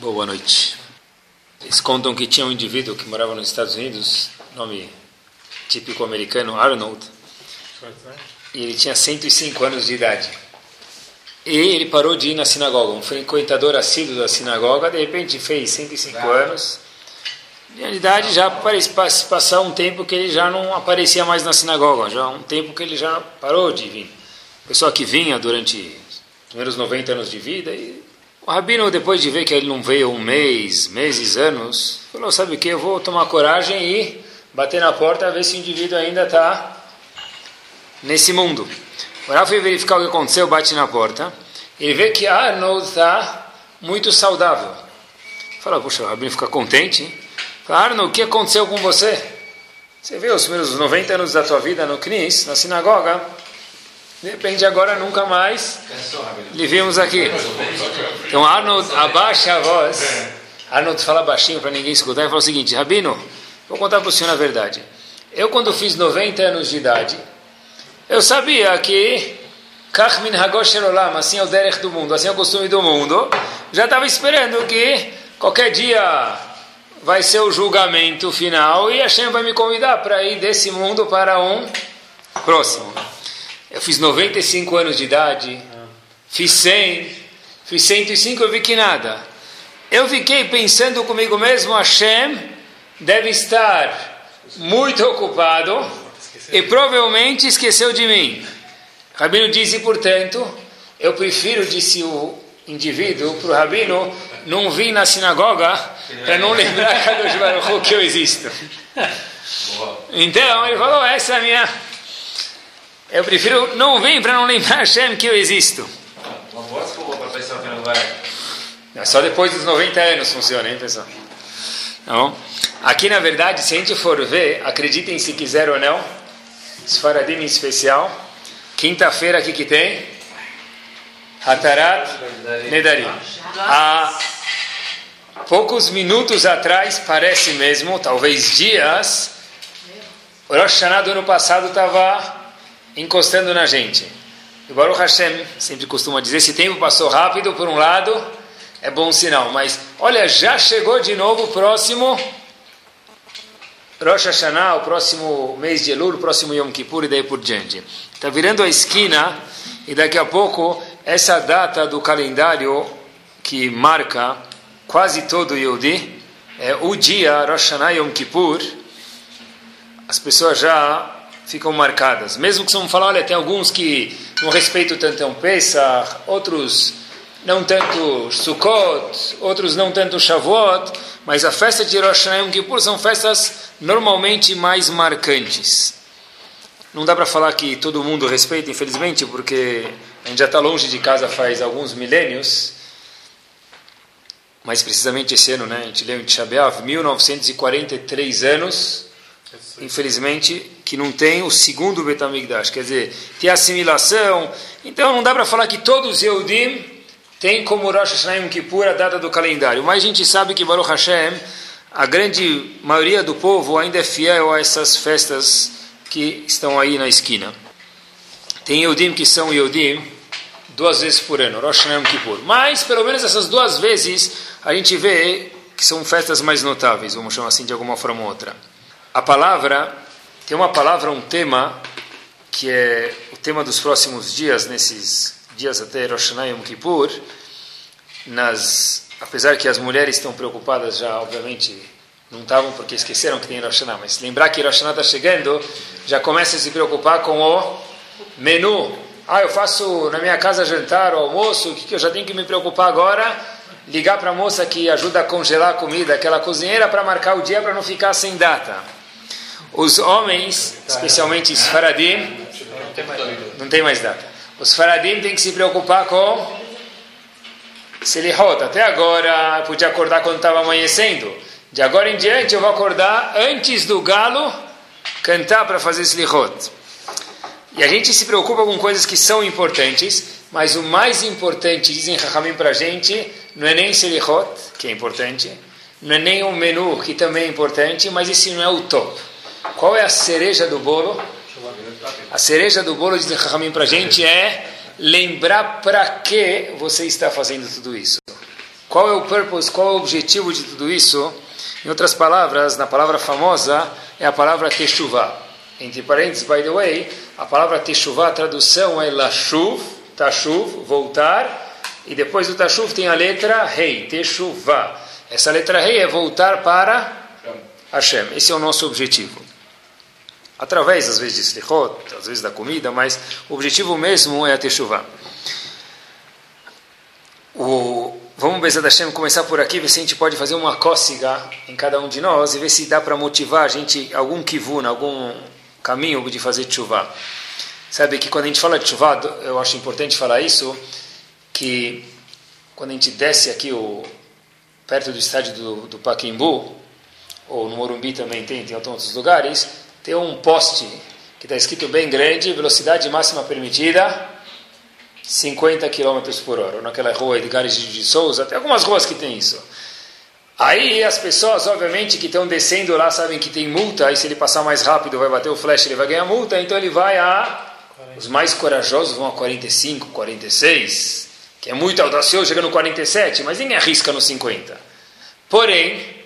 Boa noite. Eles contam que tinha um indivíduo que morava nos Estados Unidos, nome típico americano, Arnold, e ele tinha 105 anos de idade. E ele parou de ir na sinagoga, um frequentador assíduo da sinagoga, de repente fez 105 anos. De idade já parece passar um tempo que ele já não aparecia mais na sinagoga, já um tempo que ele já parou de vir. Pessoa que vinha durante os primeiros 90 anos de vida e o rabino, depois de ver que ele não veio um mês, meses, anos, falou: Sabe o que? Eu vou tomar coragem e bater na porta, ver se o indivíduo ainda está nesse mundo. O Rafa verificar o que aconteceu, bate na porta. Ele vê que Arnold está muito saudável. Fala: Puxa, o rabino fica contente. Fala: Arnold, o que aconteceu com você? Você vê os primeiros 90 anos da tua vida no Knis, na sinagoga. De repente agora nunca mais lhe vimos aqui. Então Arnold abaixa a voz. Arnold fala baixinho para ninguém escutar e fala o seguinte: Rabino, vou contar para o senhor a verdade. Eu, quando fiz 90 anos de idade, eu sabia que assim é o derech do mundo, assim é o costume do mundo. Já estava esperando que qualquer dia vai ser o julgamento final e a Hashem vai me convidar para ir desse mundo para um próximo. Eu fiz 95 anos de idade, fiz 100, fiz 105, eu vi que nada. Eu fiquei pensando comigo mesmo, Hashem deve estar muito ocupado e provavelmente esqueceu de mim. Rabino disse, portanto, eu prefiro, disse o indivíduo para o Rabino, não vir na sinagoga para não lembrar Kadosh Baruch que eu existo. Então, ele falou, essa é a minha eu prefiro não vir para não lembrar Hashem que eu existo. Uma boa desculpa para a pessoa que não vai. É só depois dos 90 anos funciona, hein, pessoal? Tá bom? Aqui, na verdade, se a gente for ver, acreditem se quiser ou não, Sfaradim em especial, quinta-feira aqui que tem, Hatarat Nedarim. Há poucos minutos atrás, parece mesmo, talvez dias, o Rosh Hashanah do ano passado estava encostando na gente. E Baruch Hashem sempre costuma dizer: esse tempo passou rápido, por um lado, é bom sinal. Mas olha, já chegou de novo o próximo Rosh Hashanah, o próximo mês de Elul, o próximo Yom Kippur e daí por diante. Está virando a esquina e daqui a pouco essa data do calendário que marca quase todo o Yodi, é o dia Rosh Hashanah Yom Kippur, as pessoas já ficam marcadas. Mesmo que vamos falar, olha, tem alguns que não respeitam tanto um Pesach, outros não tanto Sukkot, outros não tanto Shavuot, mas a festa de Rosh Hashanah e Yom Kippur são festas normalmente mais marcantes. Não dá para falar que todo mundo respeita, infelizmente, porque a gente já está longe de casa faz alguns milênios, mas precisamente esse ano, né, a gente leu em Tisha 1943 anos, infelizmente, que não tem o segundo Betamigdash, quer dizer, tem assimilação. Então não dá para falar que todos os Yehudim têm como Rosh Hashanah Yom Kippur a data do calendário. Mas a gente sabe que Baruch Hashem, a grande maioria do povo ainda é fiel a essas festas que estão aí na esquina. Tem Yehudim que são Yehudim duas vezes por ano, Rosh Hashanah Kippur. Mas, pelo menos essas duas vezes, a gente vê que são festas mais notáveis, vamos chamar assim de alguma forma ou outra. A palavra, tem uma palavra, um tema, que é o tema dos próximos dias, nesses dias até Rosh e Yom Kippur, nas, apesar que as mulheres estão preocupadas já, obviamente, não estavam porque esqueceram que tem Rosh Hashanah, mas lembrar que Rosh está chegando, já começa a se preocupar com o menu. Ah, eu faço na minha casa jantar ou almoço, o que, que eu já tenho que me preocupar agora? Ligar para a moça que ajuda a congelar a comida, aquela cozinheira, para marcar o dia para não ficar sem data. Os homens, especialmente os faradim, não tem mais data. Os faradim têm que se preocupar com Selihot. Até agora, podia acordar quando estava amanhecendo. De agora em diante, eu vou acordar antes do galo cantar para fazer Selihot. E a gente se preocupa com coisas que são importantes, mas o mais importante, dizem Rahamim para a gente, não é nem Selihot, que é importante, não é nem o menu, que também é importante, mas esse não é o top. Qual é a cereja do bolo? A cereja do bolo, diz para a gente, é lembrar para que você está fazendo tudo isso. Qual é o purpose, qual é o objetivo de tudo isso? Em outras palavras, na palavra famosa é a palavra Teshuvah. Entre parênteses, by the way, a palavra Teshuvah, a tradução é Lashuv, Tashuv, voltar, e depois do Tashuv tem a letra Rei, Teshuvah. Essa letra Rei é voltar para Hashem. Esse é o nosso objetivo. Através, às vezes, de Slichot, às vezes da comida, mas o objetivo mesmo é a Teshuvah. O, vamos, Bezat Hashem, começar por aqui, ver se a gente pode fazer uma cócega em cada um de nós e ver se dá para motivar a gente, algum kivun, algum caminho de fazer Teshuvah. Sabe que quando a gente fala de Teshuvah, eu acho importante falar isso, que quando a gente desce aqui o, perto do estádio do, do Paquimbu, ou no Morumbi também tem, tem outros lugares, tem um poste que está escrito bem grande, velocidade máxima permitida, 50 km por hora. Naquela rua Edgar de Souza, tem algumas ruas que tem isso. Aí as pessoas, obviamente, que estão descendo lá sabem que tem multa, e se ele passar mais rápido vai bater o flash, ele vai ganhar multa, então ele vai a... Os mais corajosos vão a 45, 46, que é muito audacioso, chega no 47, mas ninguém arrisca no 50. Porém,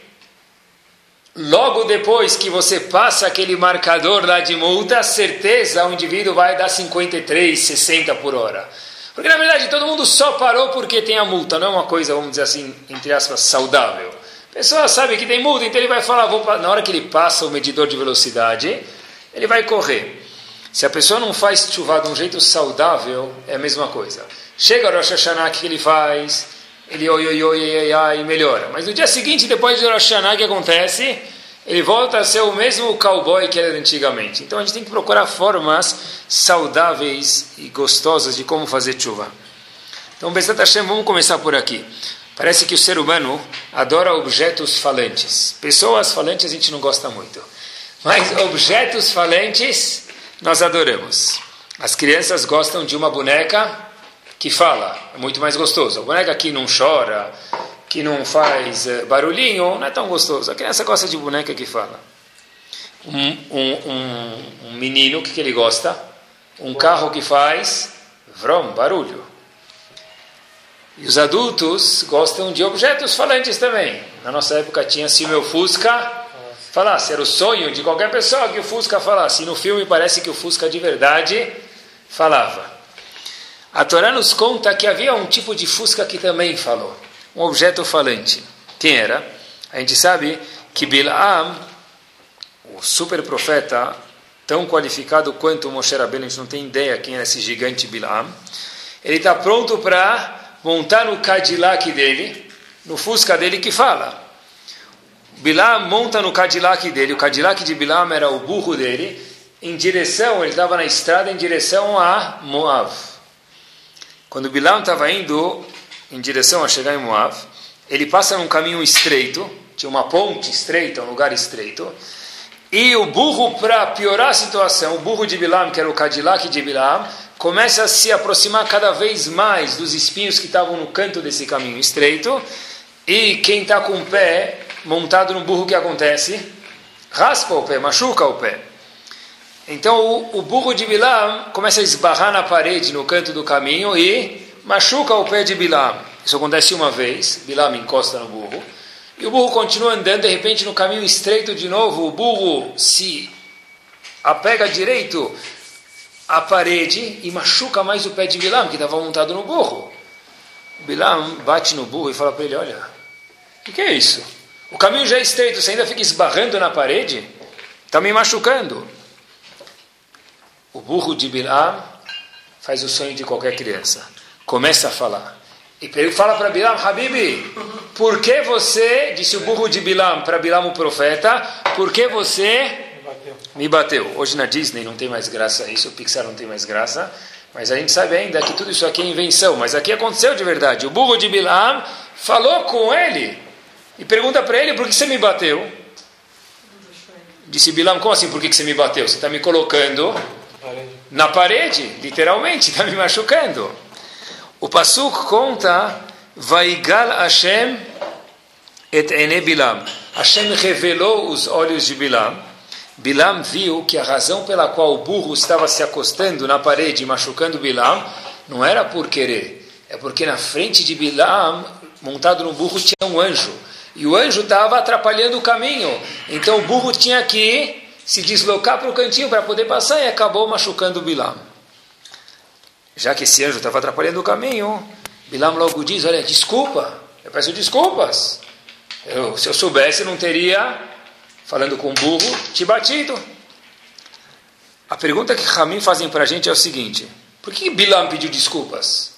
Logo depois que você passa aquele marcador lá de multa, certeza o indivíduo vai dar 53, 60 por hora. Porque na verdade todo mundo só parou porque tem a multa, não é uma coisa, vamos dizer assim, entre aspas, saudável. A pessoa sabe que tem multa, então ele vai falar, vou, na hora que ele passa o medidor de velocidade, ele vai correr. Se a pessoa não faz chuva de um jeito saudável, é a mesma coisa. Chega o Rosh Hashanah, o que ele faz? Ele oi, oi, oi, oi, oi, e melhora. Mas no dia seguinte, depois de Rosh o que acontece? Ele volta a ser o mesmo cowboy que era antigamente. Então a gente tem que procurar formas saudáveis e gostosas de como fazer chuva. Então, Bezat Hashem, vamos começar por aqui. Parece que o ser humano adora objetos falantes. Pessoas falantes a gente não gosta muito. Mas objetos falantes nós adoramos. As crianças gostam de uma boneca que fala, é muito mais gostoso. A boneca que não chora, que não faz eh, barulhinho, não é tão gostoso. A criança gosta de boneca que fala. Um, um, um, um menino, o que, que ele gosta? Um carro que faz vrom, barulho. E os adultos gostam de objetos falantes também. Na nossa época tinha-se o meu Fusca falasse. Era o sonho de qualquer pessoa que o Fusca falasse. E no filme parece que o Fusca de verdade falava. A Torá nos conta que havia um tipo de fusca que também falou, um objeto falante. Quem era? A gente sabe que Bilam, o super profeta, tão qualificado quanto Moshe Rabbeinu, a gente não tem ideia quem é esse gigante Bilam, ele está pronto para montar no Cadillac dele, no Fusca dele que fala. Bilam monta no Cadillac dele, o Cadillac de Bilam era o burro dele, em direção, ele estava na estrada em direção a Moab. Quando Bilam estava indo em direção a chegar em Moab, ele passa num caminho estreito, tinha uma ponte estreita, um lugar estreito, e o burro, para piorar a situação, o burro de Bilam, que era o Cadillac de Bilam, começa a se aproximar cada vez mais dos espinhos que estavam no canto desse caminho estreito, e quem está com o pé montado no burro, o que acontece? Raspa o pé, machuca o pé. Então o, o, burro de Bilam começa a esbarrar na parede no canto do caminho e machuca o pé de Bilam. Isso acontece uma vez, Bilam encosta no burro, e o burro continua andando, de repente no caminho estreito de novo, o burro se apega direito à parede e machuca mais o pé de Bilam, que estava montado no burro. Bilam bate no burro e fala para ele, olha, o que, que é isso? O caminho já é estreito, você ainda fica esbarrando na parede? Está me machucando. O burro de Bilam faz o sonho de qualquer criança. Começa a falar. E ele fala para Bilam, Habibi, por que você, disse o burro de Bilam para Bilam o profeta, por que você me bateu. me bateu? Hoje na Disney não tem mais graça isso, o Pixar não tem mais graça, mas a gente sabe ainda que tudo isso aqui é invenção, mas aqui aconteceu de verdade. O burro de Bilam falou com ele e pergunta para ele, por que você me bateu? Disse Bilam, como assim, por que você me bateu? Você está me colocando na parede, literalmente, está me machucando. O Pasuk conta, Vaigal Hashem et ene Bilam. Hashem revelou os olhos de Bilam. Bilam viu que a razão pela qual o burro estava se acostando na parede machucando Bilam não era por querer, é porque na frente de Bilam montado no burro tinha um anjo. E o anjo estava atrapalhando o caminho. Então o burro tinha que se deslocar para o cantinho para poder passar e acabou machucando Bilam. Já que esse anjo estava atrapalhando o caminho, Bilam logo diz: Olha, desculpa, eu peço desculpas. Eu, se eu soubesse, não teria, falando com o burro, te batido. A pergunta que Ramin fazem para a gente é o seguinte: por que Bilam pediu desculpas?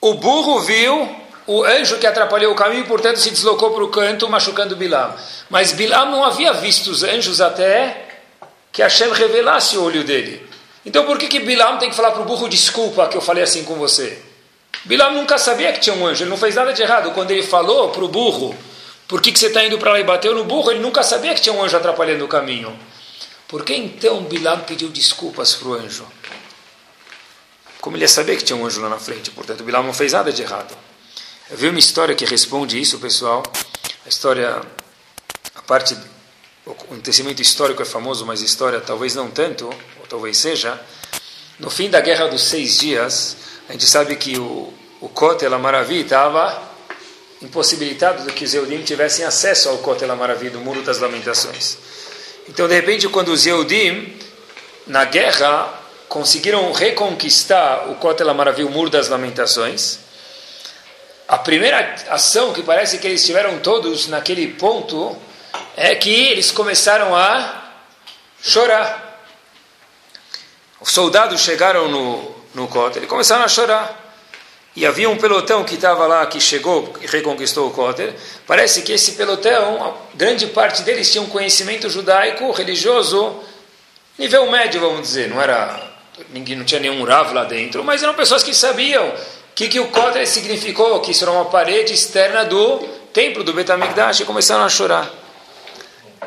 O burro viu o anjo que atrapalhou o caminho, portanto, se deslocou para o canto, machucando Bilam. Mas Bilam não havia visto os anjos até que Hashem revelasse o olho dele. Então, por que, que Bilam tem que falar para o burro desculpa que eu falei assim com você? Bilam nunca sabia que tinha um anjo, ele não fez nada de errado. Quando ele falou para o burro, por que, que você está indo para lá e bateu no burro, ele nunca sabia que tinha um anjo atrapalhando o caminho. Por que então Bilam pediu desculpas para o anjo? Como ele ia saber que tinha um anjo lá na frente, portanto, Bilam não fez nada de errado. Eu vi uma história que responde isso, pessoal. A história, a parte, o acontecimento histórico é famoso, mas história talvez não tanto, ou talvez seja. No fim da Guerra dos Seis Dias, a gente sabe que o, o Kotel Amaravi estava impossibilitado de que os Eudim tivessem acesso ao Kotel Amaravi, do Muro das Lamentações. Então, de repente, quando os Eudim, na guerra, conseguiram reconquistar o Kotel Amaravi, o Muro das Lamentações, a primeira ação que parece que eles tiveram todos naquele ponto é que eles começaram a chorar. Os soldados chegaram no, no Kotel e começaram a chorar. E havia um pelotão que estava lá, que chegou e reconquistou o Kotel. Parece que esse pelotão, grande parte deles tinha um conhecimento judaico, religioso, nível médio, vamos dizer. Não era ninguém não tinha nenhum Rav lá dentro, mas eram pessoas que sabiam que, que o Kotel significou? Que isso era uma parede externa do templo do Betamigdash e começaram a chorar.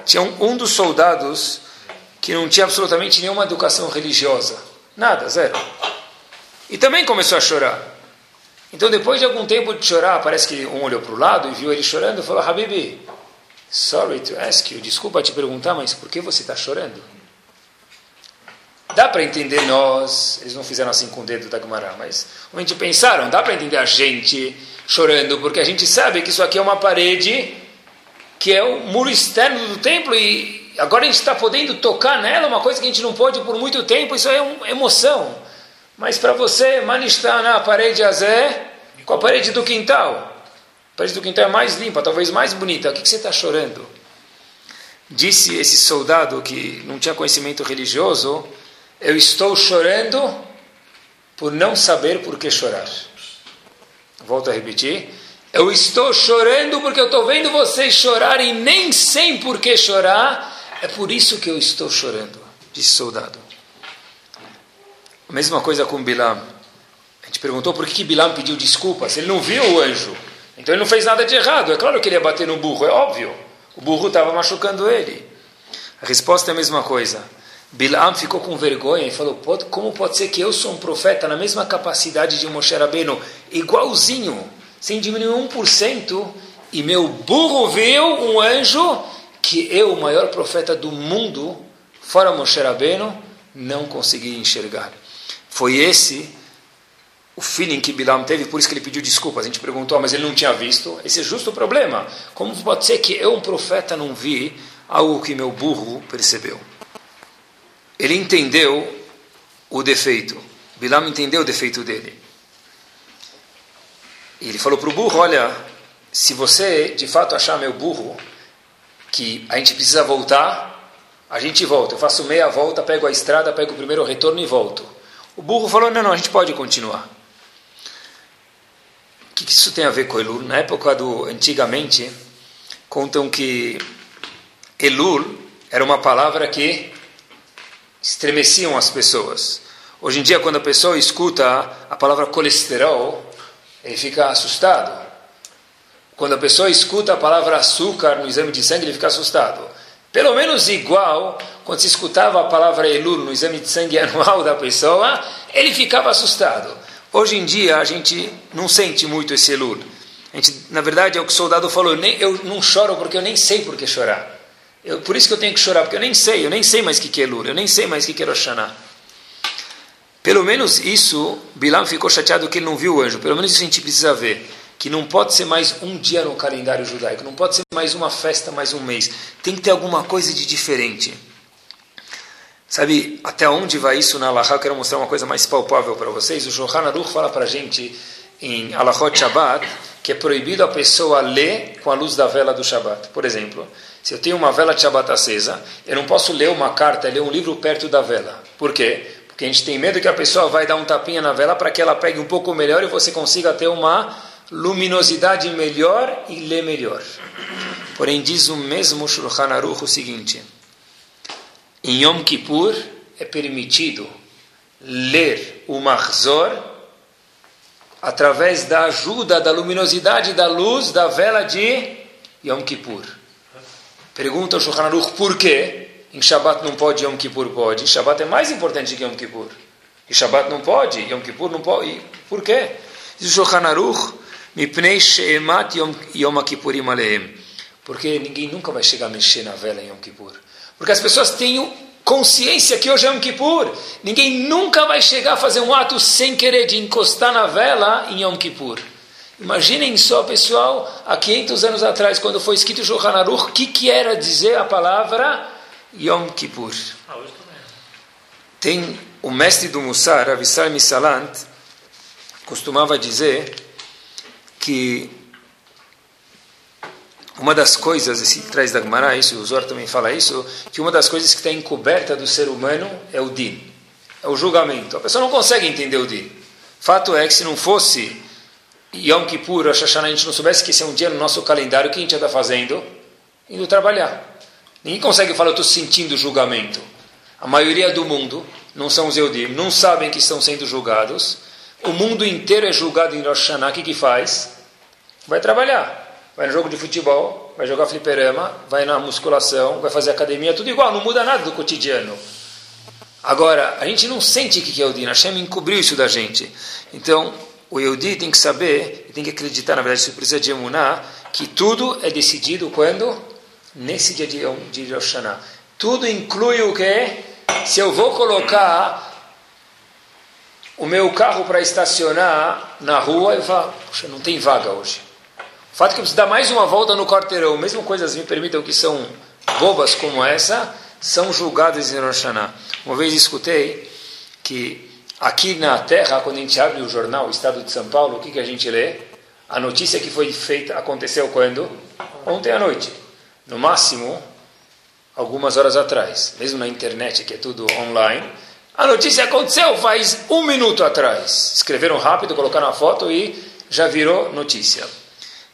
Tinha um, um dos soldados que não tinha absolutamente nenhuma educação religiosa. Nada, zero. E também começou a chorar. Então, depois de algum tempo de chorar, parece que um olhou para o lado e viu ele chorando e falou: Habibi, sorry to ask you, desculpa te perguntar, mas por que você está chorando? Dá para entender nós, eles não fizeram assim com o dedo da Gumará, mas a gente pensaram, dá para entender a gente chorando, porque a gente sabe que isso aqui é uma parede que é o muro externo do templo e agora a gente está podendo tocar nela, uma coisa que a gente não pode por muito tempo, isso é uma emoção. Mas para você, manifestar na parede azé com a parede do quintal. A parede do quintal é mais limpa, talvez mais bonita. O que, que você está chorando? Disse esse soldado que não tinha conhecimento religioso eu estou chorando por não saber por que chorar. Volto a repetir. Eu estou chorando porque eu estou vendo vocês chorar e nem sei por que chorar. É por isso que eu estou chorando, disse soldado. A mesma coisa com Bilam. A gente perguntou por que Bilam pediu desculpas. Ele não viu o anjo. Então ele não fez nada de errado. É claro que ele ia bater no burro, é óbvio. O burro estava machucando ele. A resposta é a mesma coisa. Bilam ficou com vergonha e falou: Como pode ser que eu sou um profeta na mesma capacidade de Moshe Rabbeinu, igualzinho, sem diminuir 1%, e meu burro viu um anjo que eu, o maior profeta do mundo, fora Moshe Rabbeinu, não consegui enxergar. Foi esse o feeling que Bilam teve, por isso que ele pediu desculpas. A gente perguntou, mas ele não tinha visto. Esse é justo o problema. Como pode ser que eu, um profeta, não vi algo que meu burro percebeu? ele entendeu o defeito. Bilam entendeu o defeito dele. E ele falou para o burro: Olha, se você de fato achar meu burro que a gente precisa voltar, a gente volta. Eu faço meia volta, pego a estrada, pego o primeiro retorno e volto. O burro falou: Não, não, a gente pode continuar. O que isso tem a ver com Elul? Na época do antigamente, contam que Elul era uma palavra que estremeciam as pessoas. Hoje em dia, quando a pessoa escuta a palavra colesterol, ele fica assustado. Quando a pessoa escuta a palavra açúcar no exame de sangue, ele fica assustado. Pelo menos igual, quando se escutava a palavra elur no exame de sangue anual da pessoa, ele ficava assustado. Hoje em dia, a gente não sente muito esse elur. A gente, na verdade, é o que o soldado falou, eu, nem, eu não choro porque eu nem sei por que chorar. Eu, por isso que eu tenho que chorar, porque eu nem sei, eu nem sei mais o que é Lula, eu nem sei mais o que é Rosh Pelo menos isso, Bilam ficou chateado que ele não viu o anjo. Pelo menos isso a gente precisa ver. que não pode ser mais um dia no calendário judaico, não pode ser mais uma festa, mais um mês. Tem que ter alguma coisa de diferente. Sabe até onde vai isso na Alaha? Eu quero mostrar uma coisa mais palpável para vocês. O Shulchan Aruch fala para a gente em Alahot Shabbat que é proibido a pessoa ler com a luz da vela do Shabbat. Por exemplo, se eu tenho uma vela de Shabbat acesa, eu não posso ler uma carta, ler um livro perto da vela. Por quê? Porque a gente tem medo que a pessoa vai dar um tapinha na vela para que ela pegue um pouco melhor e você consiga ter uma luminosidade melhor e ler melhor. Porém, diz o mesmo Shulchan Aruch o seguinte: em Yom Kippur é permitido ler o Mahzor através da ajuda, da luminosidade da luz da vela de Yom Kippur. Pergunta o Shulchan Aruch por quê? Em Shabbat não pode, Yom Kippur pode. Shabbat é mais importante que Yom Kippur. E Shabbat não pode, Yom Kippur não pode. E por quê? Diz o Shulchan Aruch, Mipnei she'emat Yom Kippurim aleim. Porque ninguém nunca vai chegar a mexer na vela em Yom Kippur. Porque as pessoas têm consciência que hoje é Yom Kippur. Ninguém nunca vai chegar a fazer um ato sem querer de encostar na vela em Yom Kippur. Imaginem só, pessoal, há 500 anos atrás, quando foi escrito o Shulchan Aruch, o que, que era dizer a palavra Yom Kippur? Tem o mestre do Mussar, Avissar Misalant, costumava dizer que uma das coisas, esse traz da Gemara isso, o Zor também fala isso, que uma das coisas que está encoberta do ser humano é o din, é o julgamento. A pessoa não consegue entender o din. Fato é que se não fosse Yom Kippur, Rosh Hashanah, a gente não soubesse que esse é um dia no nosso calendário, o que a gente está fazendo? Indo trabalhar. Ninguém consegue falar, eu estou sentindo julgamento. A maioria do mundo não são os Eudim, não sabem que estão sendo julgados. O mundo inteiro é julgado em Rosh Hashanah, o que, que faz? Vai trabalhar vai no jogo de futebol, vai jogar fliperama, vai na musculação, vai fazer academia, tudo igual, não muda nada do cotidiano. Agora, a gente não sente o que é Din, Hashem encobriu isso da gente. Então, o Yehudi tem que saber, tem que acreditar, na verdade, isso precisa de emunar, que tudo é decidido quando? Nesse dia de, de Rosh Hashanah. Tudo inclui o que? Se eu vou colocar o meu carro para estacionar na rua, eu falo, puxa, não tem vaga hoje fato que eu preciso dar mais uma volta no quarteirão, mesmo coisas me permitam que são bobas como essa, são julgadas em Rosh Hashanah. Uma vez escutei que aqui na Terra, quando a gente abre o jornal o Estado de São Paulo, o que, que a gente lê? A notícia que foi feita aconteceu quando? Ontem à noite. No máximo, algumas horas atrás. Mesmo na internet, que é tudo online. A notícia aconteceu faz um minuto atrás. Escreveram rápido, colocaram a foto e já virou notícia.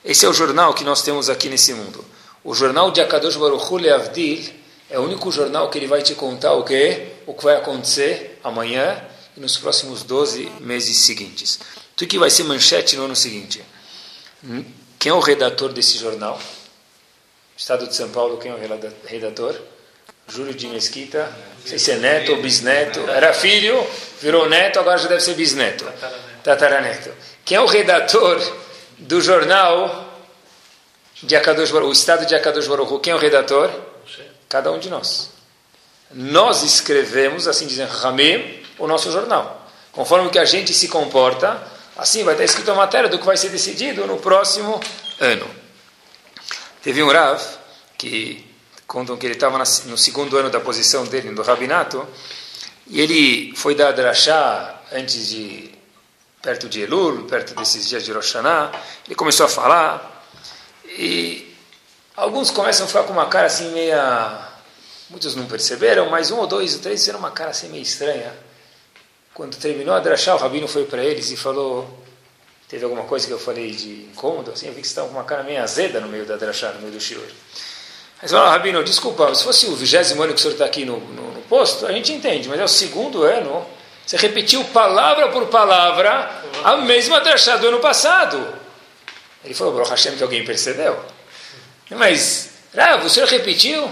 Esse é o jornal que nós temos aqui nesse mundo. O jornal de Akadosh Baruch Hu Leavdil é o único jornal que ele vai te contar o que o que vai acontecer amanhã e nos próximos 12 meses seguintes. Tudo que vai ser manchete no ano seguinte. Hum? Quem é o redator desse jornal? Estado de São Paulo, quem é o redator? Júlio de Mesquita, não sei se é neto ou bisneto. Era filho, virou neto, agora já deve ser bisneto. Tataraneto. Quem é o redator do jornal de Akadosh Baruch, o Estado de Akadosh Baruch, quem é o redator? Cada um de nós. Nós escrevemos, assim dizem Ramim, o nosso jornal. Conforme que a gente se comporta, assim vai estar escrito a matéria do que vai ser decidido no próximo ano. Teve um Rav que contam que ele estava no segundo ano da posição dele no rabinato e ele foi dar drachá antes de perto de Elul, perto desses dias de Rosh Hashanah, ele começou a falar, e alguns começam a ficar com uma cara assim meia... Muitos não perceberam, mas um ou dois ou três fizeram uma cara assim meio estranha. Quando terminou a drachá, o rabino foi para eles e falou, teve alguma coisa que eu falei de incômodo, assim, eu vi que estavam com uma cara meio azeda no meio da drachá, no meio do shiur. Mas falaram, Rabino, desculpa, se fosse o vigésimo ano que o senhor está aqui no, no, no, posto, a gente entende, mas é o segundo ano, você repetiu palavra por palavra a mesma drachá do ano passado. Ele falou, Baruch Hashem, que alguém percebeu. Mas, Rav, o senhor repetiu?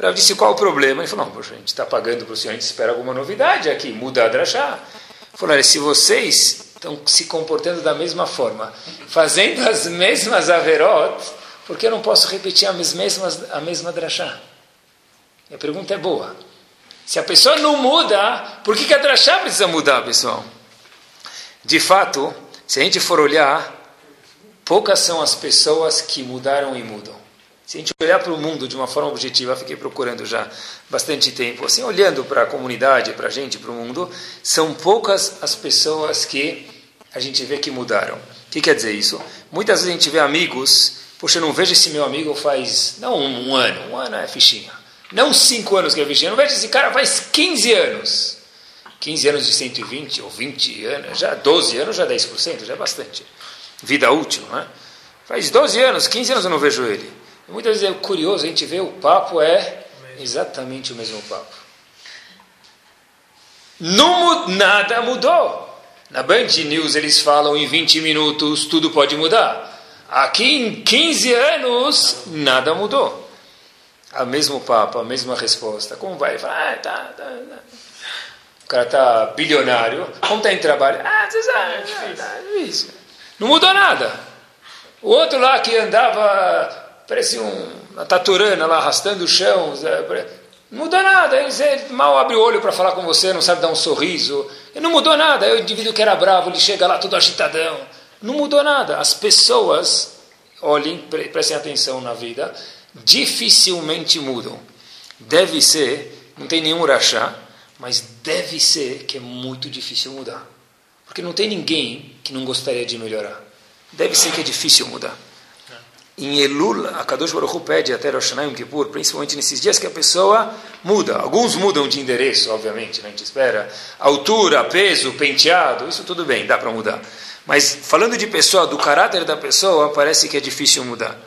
Rav disse, qual o problema? Ele falou, não, poxa, a gente está pagando para o senhor, a gente espera alguma novidade aqui, muda a drachá. Falou, se vocês estão se comportando da mesma forma, fazendo as mesmas averot, por que eu não posso repetir as mesmas, a mesma drachá? a pergunta é boa. Se a pessoa não muda, por que, que a drachá precisa mudar, pessoal? De fato, se a gente for olhar, poucas são as pessoas que mudaram e mudam. Se a gente olhar para o mundo de uma forma objetiva, fiquei procurando já bastante tempo, assim, olhando para a comunidade, para a gente, para o mundo, são poucas as pessoas que a gente vê que mudaram. O que quer dizer isso? Muitas vezes a gente vê amigos, poxa, eu não vejo esse meu amigo faz, não um, um ano, um ano é fichinha, não cinco anos que é fichinha, eu não vejo esse cara faz 15 anos. 15 anos de 120 ou 20 anos, já 12 anos já 10%, já é bastante. Vida útil, né? Faz 12 anos, 15 anos eu não vejo ele. Muitas vezes é curioso, a gente vê o papo é exatamente o mesmo papo. Não, nada mudou. Na Band News eles falam em 20 minutos tudo pode mudar. Aqui em 15 anos nada mudou. A mesmo papo, a mesma resposta. Como vai? Fala, ah, tá, tá, tá. O cara está bilionário. Como está em trabalho? Ah, você sabe, tá difícil. Não mudou nada. O outro lá que andava parece um, uma taturana lá arrastando o chão. Não muda nada. Ele mal abre o olho para falar com você, não sabe dar um sorriso. Ele não mudou nada. É o indivíduo que era bravo, ele chega lá todo agitadão. Não mudou nada. As pessoas, olhem, prestem atenção na vida, dificilmente mudam. Deve ser, não tem nenhum urachá, mas deve ser que é muito difícil mudar. Porque não tem ninguém que não gostaria de melhorar. Deve ser que é difícil mudar. Em Elul, a Kadosh Baruch pede até Rosh Hashanah Kippur, principalmente nesses dias que a pessoa muda. Alguns mudam de endereço, obviamente, né? a gente espera. Altura, peso, penteado, isso tudo bem, dá para mudar. Mas falando de pessoa, do caráter da pessoa, parece que é difícil mudar.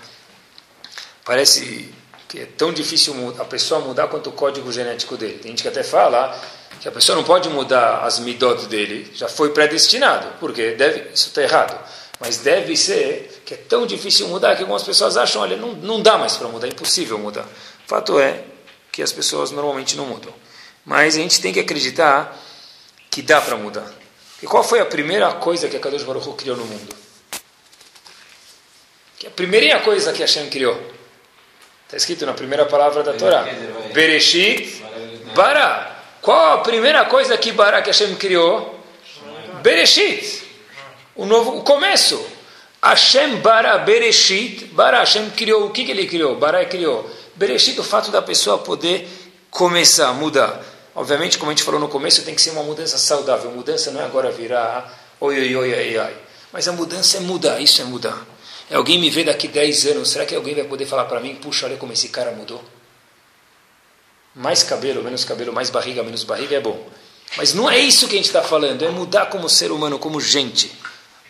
Parece que é tão difícil a pessoa mudar quanto o código genético dele. Tem gente que até fala que a pessoa não pode mudar as midot dele, já foi predestinado, porque deve, isso está errado. Mas deve ser que é tão difícil mudar que algumas pessoas acham, olha, não, não dá mais para mudar, é impossível mudar. Fato é que as pessoas normalmente não mudam. Mas a gente tem que acreditar que dá para mudar. E qual foi a primeira coisa que a Kadosh Baruch Hu criou no mundo? Que a primeirinha coisa que Hashem criou. Está escrito na primeira palavra da Torá. Bereshit Bara. Qual a primeira coisa que Bara que Hashem criou? Bereshit o novo o começo. Hashem bara Bereshit, bara Hashem criou, o que, que ele criou? Bara criou. Bereshit, o fato da pessoa poder começar, mudar. Obviamente, como a gente falou no começo, tem que ser uma mudança saudável. Mudança não é agora virar oi, oi, oi, ai, ai. Mas a mudança é mudar, isso é mudar. É alguém me ver daqui 10 anos, será que alguém vai poder falar para mim, puxa, olha como esse cara mudou? Mais cabelo, menos cabelo, mais barriga, menos barriga é bom. Mas não é isso que a gente está falando, é mudar como ser humano, como gente.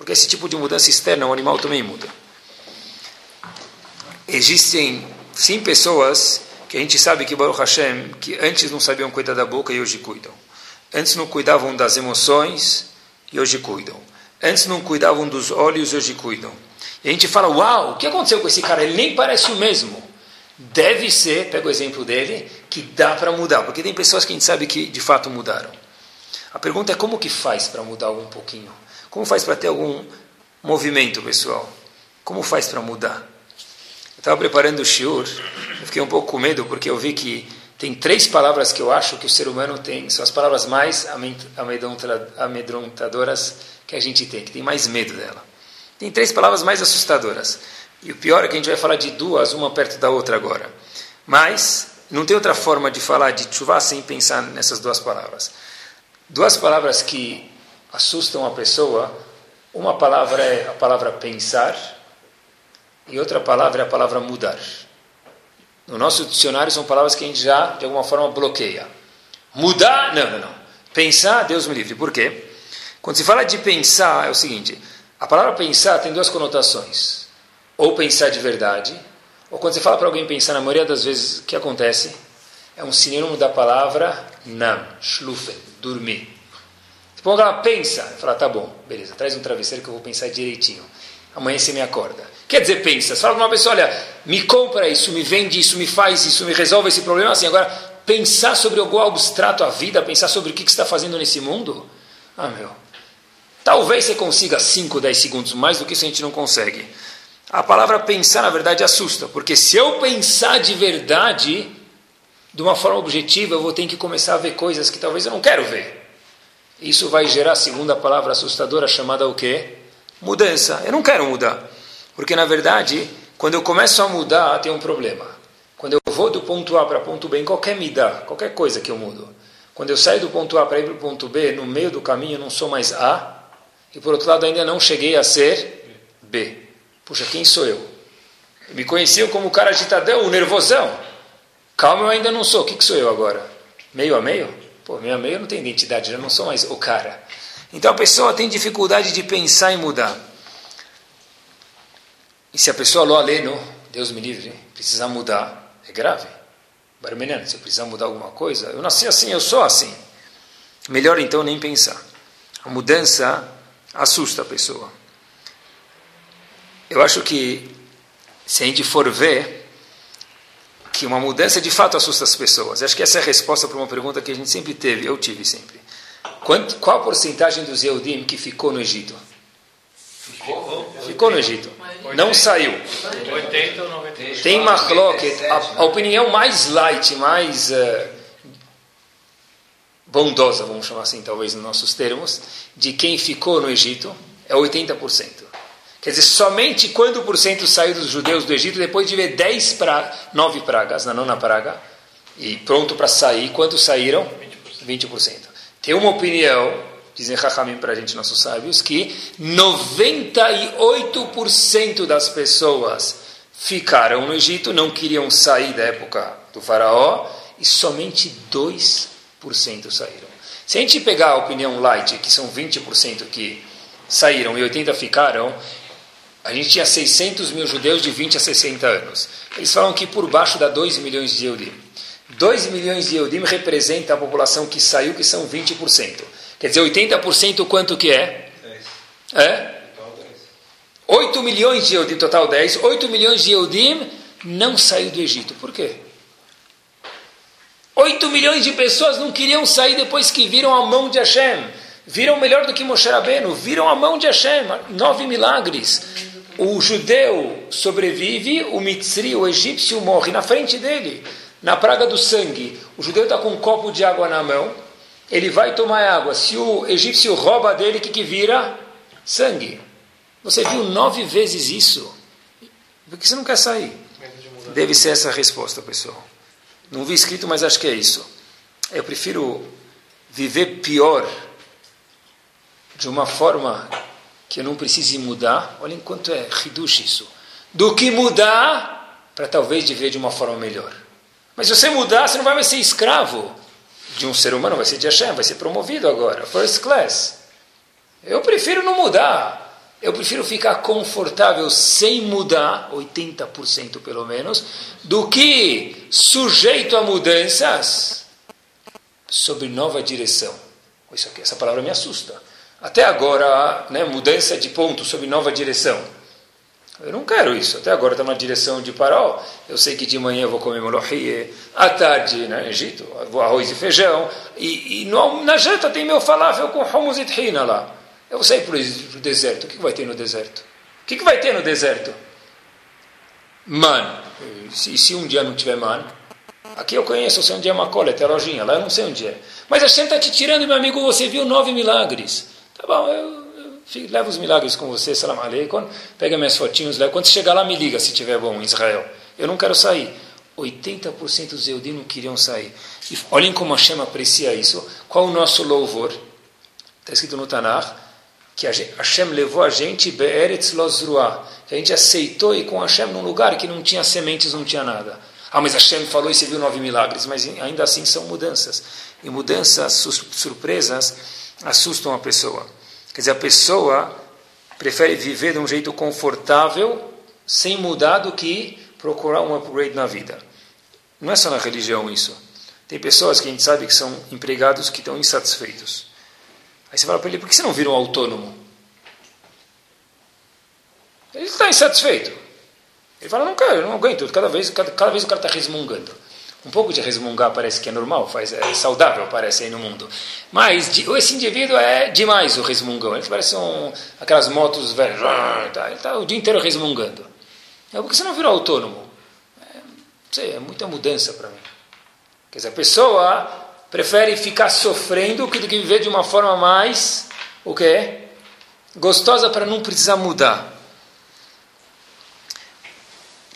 Porque esse tipo de mudança externa, o animal também muda. Existem, sim, pessoas que a gente sabe que Baruch Hashem, que antes não sabiam cuidar da boca e hoje cuidam. Antes não cuidavam das emoções e hoje cuidam. Antes não cuidavam dos olhos e hoje cuidam. E a gente fala, uau, o que aconteceu com esse cara? Ele nem parece o mesmo. Deve ser, pega o exemplo dele, que dá para mudar. Porque tem pessoas que a gente sabe que de fato mudaram. A pergunta é como que faz para mudar um pouquinho? Como faz para ter algum movimento, pessoal? Como faz para mudar? Eu estava preparando o shiur, eu fiquei um pouco com medo porque eu vi que tem três palavras que eu acho que o ser humano tem, são as palavras mais amedrontadoras que a gente tem, que tem mais medo dela. Tem três palavras mais assustadoras. E o pior é que a gente vai falar de duas, uma perto da outra agora. Mas não tem outra forma de falar de chuva sem pensar nessas duas palavras. Duas palavras que assustam a pessoa, uma palavra é a palavra pensar e outra palavra é a palavra mudar. No nosso dicionário são palavras que a gente já, de alguma forma, bloqueia. Mudar, não, não, não. Pensar, Deus me livre. Por quê? Quando se fala de pensar, é o seguinte: a palavra pensar tem duas conotações. Ou pensar de verdade, ou quando você fala para alguém pensar, na maioria das vezes, o que acontece? É um sinônimo da palavra nam, schlufen, dormir. Põe ela pensa, fala, tá bom, beleza, traz um travesseiro que eu vou pensar direitinho. Amanhã você me acorda. Quer dizer, pensa. Você fala para uma pessoa, olha, me compra isso, me vende isso, me faz isso, me resolve esse problema. Assim, agora, pensar sobre algo abstrato a vida, pensar sobre o que, que você está fazendo nesse mundo. Ah, meu. Talvez você consiga 5, 10 segundos, mais do que isso a gente não consegue. A palavra pensar, na verdade, assusta, porque se eu pensar de verdade, de uma forma objetiva, eu vou ter que começar a ver coisas que talvez eu não quero ver. Isso vai gerar, a palavra assustadora, chamada o quê? Mudança. Eu não quero mudar. Porque, na verdade, quando eu começo a mudar, tem um problema. Quando eu vou do ponto A para ponto B, em qualquer mida, qualquer coisa que eu mudo, quando eu saio do ponto A para ir para o ponto B, no meio do caminho eu não sou mais A, e por outro lado ainda não cheguei a ser B. Puxa, quem sou eu? Me conheciam como o cara agitadão, o nervosão. Calma, eu ainda não sou. O que, que sou eu agora? Meio a meio? Pô, meio a meio eu não tenho identidade, já não sou mais o cara. Então a pessoa tem dificuldade de pensar em mudar. E se a pessoa lo aleno, Deus me livre, precisar mudar, é grave. Barmenano, se eu precisar mudar alguma coisa, eu nasci assim, eu sou assim. Melhor então nem pensar. A mudança assusta a pessoa. Eu acho que se a gente for ver que uma mudança de fato assusta as pessoas. Acho que essa é a resposta para uma pergunta que a gente sempre teve, eu tive sempre. Quanto, qual a porcentagem dos Yehudim que ficou no Egito? Ficou, ficou no Egito. Não saiu. 80 ou 90. Tem Mahloket, a, a opinião mais light, mais uh, bondosa, vamos chamar assim, talvez nos nossos termos, de quem ficou no Egito é 80%. Quer dizer, somente quando por cento saiu dos judeus do Egito, depois de ver 10 pra, 9 pragas, na nona praga, e pronto para sair, quantos saíram? 20%. 20%. Tem uma opinião, dizem Rahamim para a gente, nossos sábios, que 98% das pessoas ficaram no Egito, não queriam sair da época do faraó, e somente 2% saíram. Se a gente pegar a opinião light, que são 20% que saíram e 80% ficaram, a gente tinha 600 mil judeus de 20 a 60 anos. Eles falam que por baixo dá 2 milhões de Eudim. 2 milhões de Eudim representa a população que saiu, que são 20%. Quer dizer, 80% quanto que é? 10. É? 8 milhões de Eudim, total 10. 8 milhões de Eudim não saiu do Egito. Por quê? 8 milhões de pessoas não queriam sair depois que viram a mão de Hashem. Viram melhor do que Moshe Rabbeinu. Viram a mão de Hashem. Nove milagres o judeu sobrevive, o mitzri, o egípcio, morre na frente dele, na praga do sangue. O judeu está com um copo de água na mão, ele vai tomar água. Se o egípcio rouba dele, o que, que vira? Sangue. Você viu nove vezes isso? Por que você não quer sair? Deve ser essa a resposta, pessoal. Não vi escrito, mas acho que é isso. Eu prefiro viver pior de uma forma que eu não precise mudar, olha enquanto é hidush isso, do que mudar para talvez viver de uma forma melhor. Mas se você mudar, você não vai mais ser escravo de um ser humano, vai ser de Hashem, vai ser promovido agora, first class. Eu prefiro não mudar. Eu prefiro ficar confortável sem mudar, 80% pelo menos, do que sujeito a mudanças sob nova direção. Isso aqui, essa palavra me assusta. Até agora, né, mudança de ponto sob nova direção. Eu não quero isso. Até agora está na direção de Paró. Eu sei que de manhã eu vou comer molochie, à tarde, né, Egito, vou arroz e feijão. E, e no, na janta tem meu falafel com hummus e tahina lá. Eu vou sair para o deserto. O que, que vai ter no deserto? O que, que vai ter no deserto? Man. E se, se um dia não tiver man? Aqui eu conheço, eu sei onde é Macola, é lojinha. Lá eu não sei onde é. Mas a gente está te tirando, meu amigo, você viu nove milagres. Tá bom, eu, eu levo os milagres com você, salam aleikum, pega minhas fotinhos, leva. Quando chegar lá, me liga se tiver bom em Israel. Eu não quero sair. 80% dos Eudim não queriam sair. E olhem como Hashem aprecia isso. Qual o nosso louvor? Está escrito no Tanakh que Hashem levou a gente Be'eretz Lozruah, que a gente aceitou ir com Hashem num lugar que não tinha sementes, não tinha nada. Ah, mas Hashem falou e você viu nove milagres, mas ainda assim são mudanças. E mudanças surpresas assustam a pessoa. Quer dizer, a pessoa prefere viver de um jeito confortável, sem mudar, do que procurar um upgrade na vida. Não é só na religião isso. Tem pessoas que a gente sabe que são empregados que estão insatisfeitos. Aí você fala para ele, por que você não vira um autônomo? Ele está insatisfeito. Ele fala, não quero, eu não aguento. Cada vez, cada, cada vez o cara está resmungando. Um pouco de resmungar parece que é normal, faz, é saudável, parece aí no mundo. Mas de, esse indivíduo é demais o resmungão. Ele parece um, aquelas motos velhas. Tá, ele está o dia inteiro resmungando. É porque você não virou autônomo. É, sei, é muita mudança para mim. Quer dizer, a pessoa prefere ficar sofrendo do que viver de uma forma mais, o quê? Gostosa para não precisar mudar.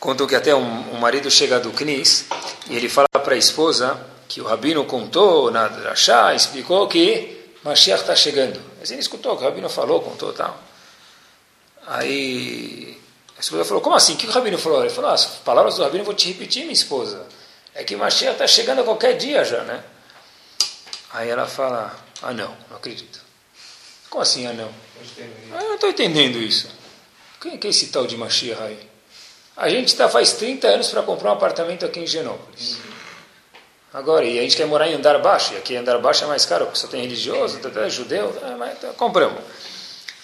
Contam que até um, um marido chega do Knis e ele fala para a esposa que o rabino contou na Drashá, explicou que Mashiach está chegando. Mas ele escutou o que o rabino falou, contou tal. Aí a esposa falou, como assim? O que o rabino falou? Ele falou, ah, as palavras do rabino eu vou te repetir, minha esposa. É que Mashiach está chegando a qualquer dia já, né? Aí ela fala, ah não, não acredito. Como assim, ah não? Ah, eu não estou entendendo isso. Quem é esse tal de Mashiach aí? A gente está faz 30 anos para comprar um apartamento aqui em Genópolis. Agora, e a gente quer morar em andar baixo, e aqui andar baixo é mais caro, porque só tem religioso, tá, tá, judeu, tá, mas, tá, compramos.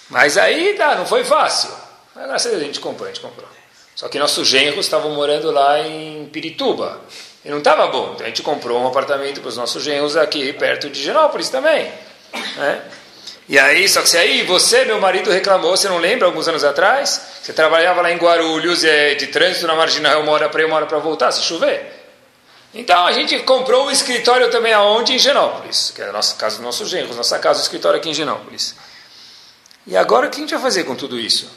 Mas aí tá, não foi fácil. Mas graças a Deus a gente comprou, a gente comprou. Só que nossos genros estavam morando lá em Pirituba. E não estava bom. Então a gente comprou um apartamento para os nossos genros aqui perto de Genópolis também. Né? E aí, só que se aí você, meu marido, reclamou, você não lembra, alguns anos atrás? Você trabalhava lá em Guarulhos, é, de trânsito na marginal, uma hora para ir, uma hora para voltar, se chover. Então a gente comprou um escritório também aonde? Em Genópolis, que é a nossa casa do nosso genro, nossa casa, o escritório aqui em Genópolis. E agora o que a gente vai fazer com tudo isso?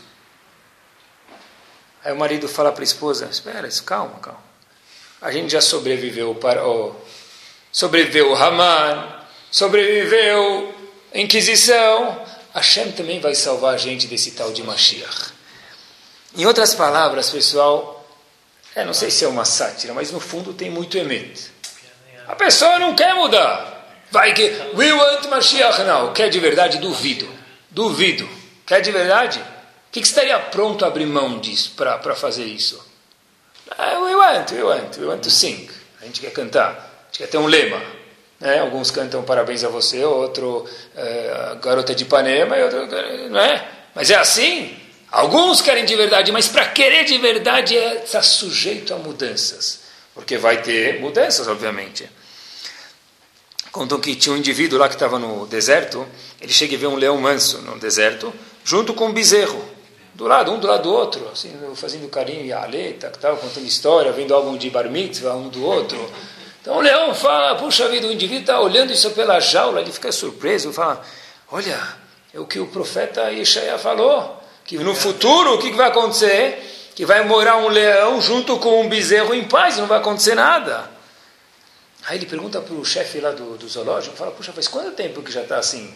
Aí o marido fala para a esposa: Espera, calma, calma. A gente já sobreviveu para o sobreviveu o Haman, sobreviveu Inquisição. Hashem também vai salvar a gente desse tal de Mashiach. Em outras palavras, pessoal, é, não sei se é uma sátira, mas no fundo tem muito emet. A pessoa não quer mudar. Vai que we want Mashiach não. Quer de verdade? Duvido. Duvido. Quer de verdade? O que, que estaria pronto a abrir mão disso para fazer isso? Uh, we want, we want, we want to sing. A gente quer cantar. A gente quer ter um lema. Né? Alguns cantam parabéns a você, outro é, garota de Ipanema, e outro, não é? Mas é assim. Alguns querem de verdade, mas para querer de verdade é tá sujeito a mudanças. Porque vai ter mudanças, obviamente. Contam que tinha um indivíduo lá que estava no deserto, ele chega e vê um leão manso no deserto, junto com um bezerro, do lado, um do lado do outro, assim, fazendo carinho e aleta, tal, contando história, vendo álbum de bar mitzvah, um do outro. Então o leão fala, puxa vida, o indivíduo está olhando isso pela jaula, ele fica surpreso, fala, olha, é o que o profeta Ishaia falou, que no futuro o que vai acontecer? Que vai morar um leão junto com um bezerro em paz, não vai acontecer nada. Aí ele pergunta para o chefe lá do, do zoológico, fala, puxa, faz quanto tempo que já está assim?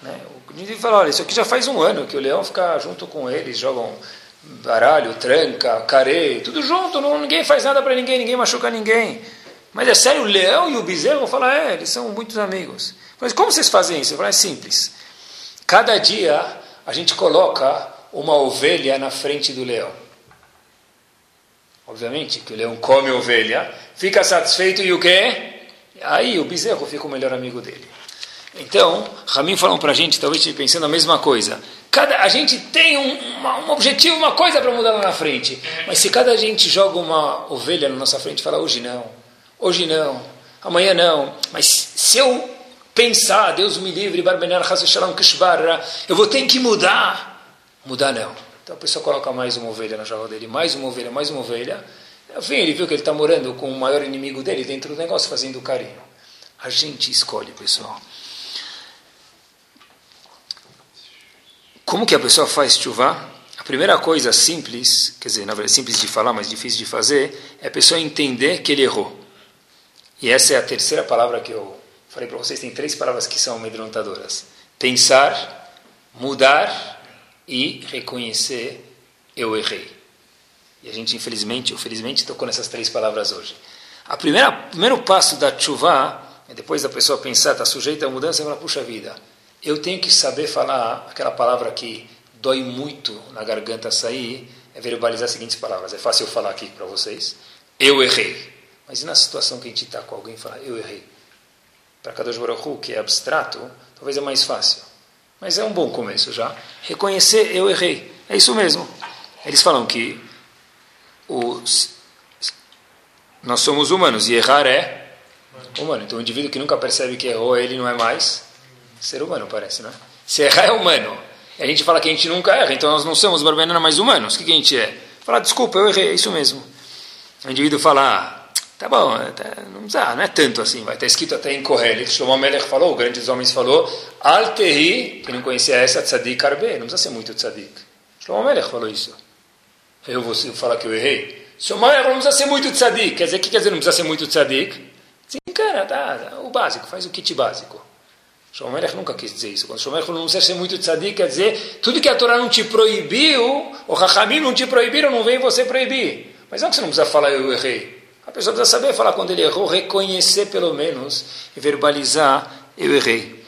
Né? O indivíduo fala, olha, isso aqui já faz um ano que o leão fica junto com eles, jogam baralho, tranca, carê, tudo junto, não, ninguém faz nada para ninguém, ninguém machuca ninguém. Mas é sério, o leão e o bezerro vão falar, é, eles são muitos amigos. Mas como vocês fazem isso? Eu falo, é simples. Cada dia a gente coloca uma ovelha na frente do leão. Obviamente que o leão come ovelha, fica satisfeito e o quê? Aí o bezerro fica o melhor amigo dele. Então, Ramin falou para a gente, talvez pensando a mesma coisa. Cada, a gente tem um, uma, um objetivo, uma coisa para mudar lá na frente. Mas se cada gente joga uma ovelha na nossa frente e fala, hoje não, hoje não, amanhã não. Mas se eu pensar, Deus me livre, eu vou ter que mudar. Mudar não. Então a pessoa coloca mais uma ovelha na jaula dele, mais uma ovelha, mais uma ovelha. Enfim, ele viu que ele está morando com o maior inimigo dele dentro do negócio, fazendo carinho. A gente escolhe, pessoal. Como que a pessoa faz chuva? A primeira coisa simples, quer dizer, na verdade simples de falar, mas difícil de fazer, é a pessoa entender que ele errou. E essa é a terceira palavra que eu falei para vocês. Tem três palavras que são amedrontadoras: pensar, mudar e reconhecer eu errei. E a gente, infelizmente, ou felizmente, tocou nessas três palavras hoje. A primeira, o primeiro passo da chuva é depois da pessoa pensar, está sujeita a mudança, ela puxa vida. Eu tenho que saber falar aquela palavra que dói muito na garganta sair, é verbalizar as seguintes palavras. É fácil eu falar aqui para vocês. Eu errei. Mas e na situação que a gente está com alguém e falar, eu errei? Para Kadosh Baruch que é abstrato, talvez é mais fácil. Mas é um bom começo já. Reconhecer, eu errei. É isso mesmo. Eles falam que os, nós somos humanos e errar é humano. Então o indivíduo que nunca percebe que errou, ele não é mais ser humano, parece, né? Se errar é humano. E a gente fala que a gente nunca erra, então nós não somos barbenana mais humanos. O que, que a gente é? Falar, desculpa, eu errei, é isso mesmo. O indivíduo fala, ah, tá bom, tá, não, precisa, não é tanto assim, vai estar escrito até em Kohelet, Shlomo Melech falou, o grande dos homens falou, Al Tehi, que não conhecia essa, Tzadik Arbe, não precisa ser muito Tzadik. Shlomo Melech falou isso. Eu vou falar que eu errei. Shomar não precisa ser muito tzadik. Quer dizer, o que quer dizer não precisa ser muito tzadik? Sim, cara, tá, o básico, faz o kit básico. Shomer nunca quis dizer isso. Quando Shomer não precisa ser muito tzadik, quer dizer, tudo que a Torá não te proibiu, o Rahamim não te proibiram, não vem você proibir. Mas não que você não precisa falar eu errei. A pessoa precisa saber falar quando ele errou, reconhecer pelo menos e verbalizar eu errei.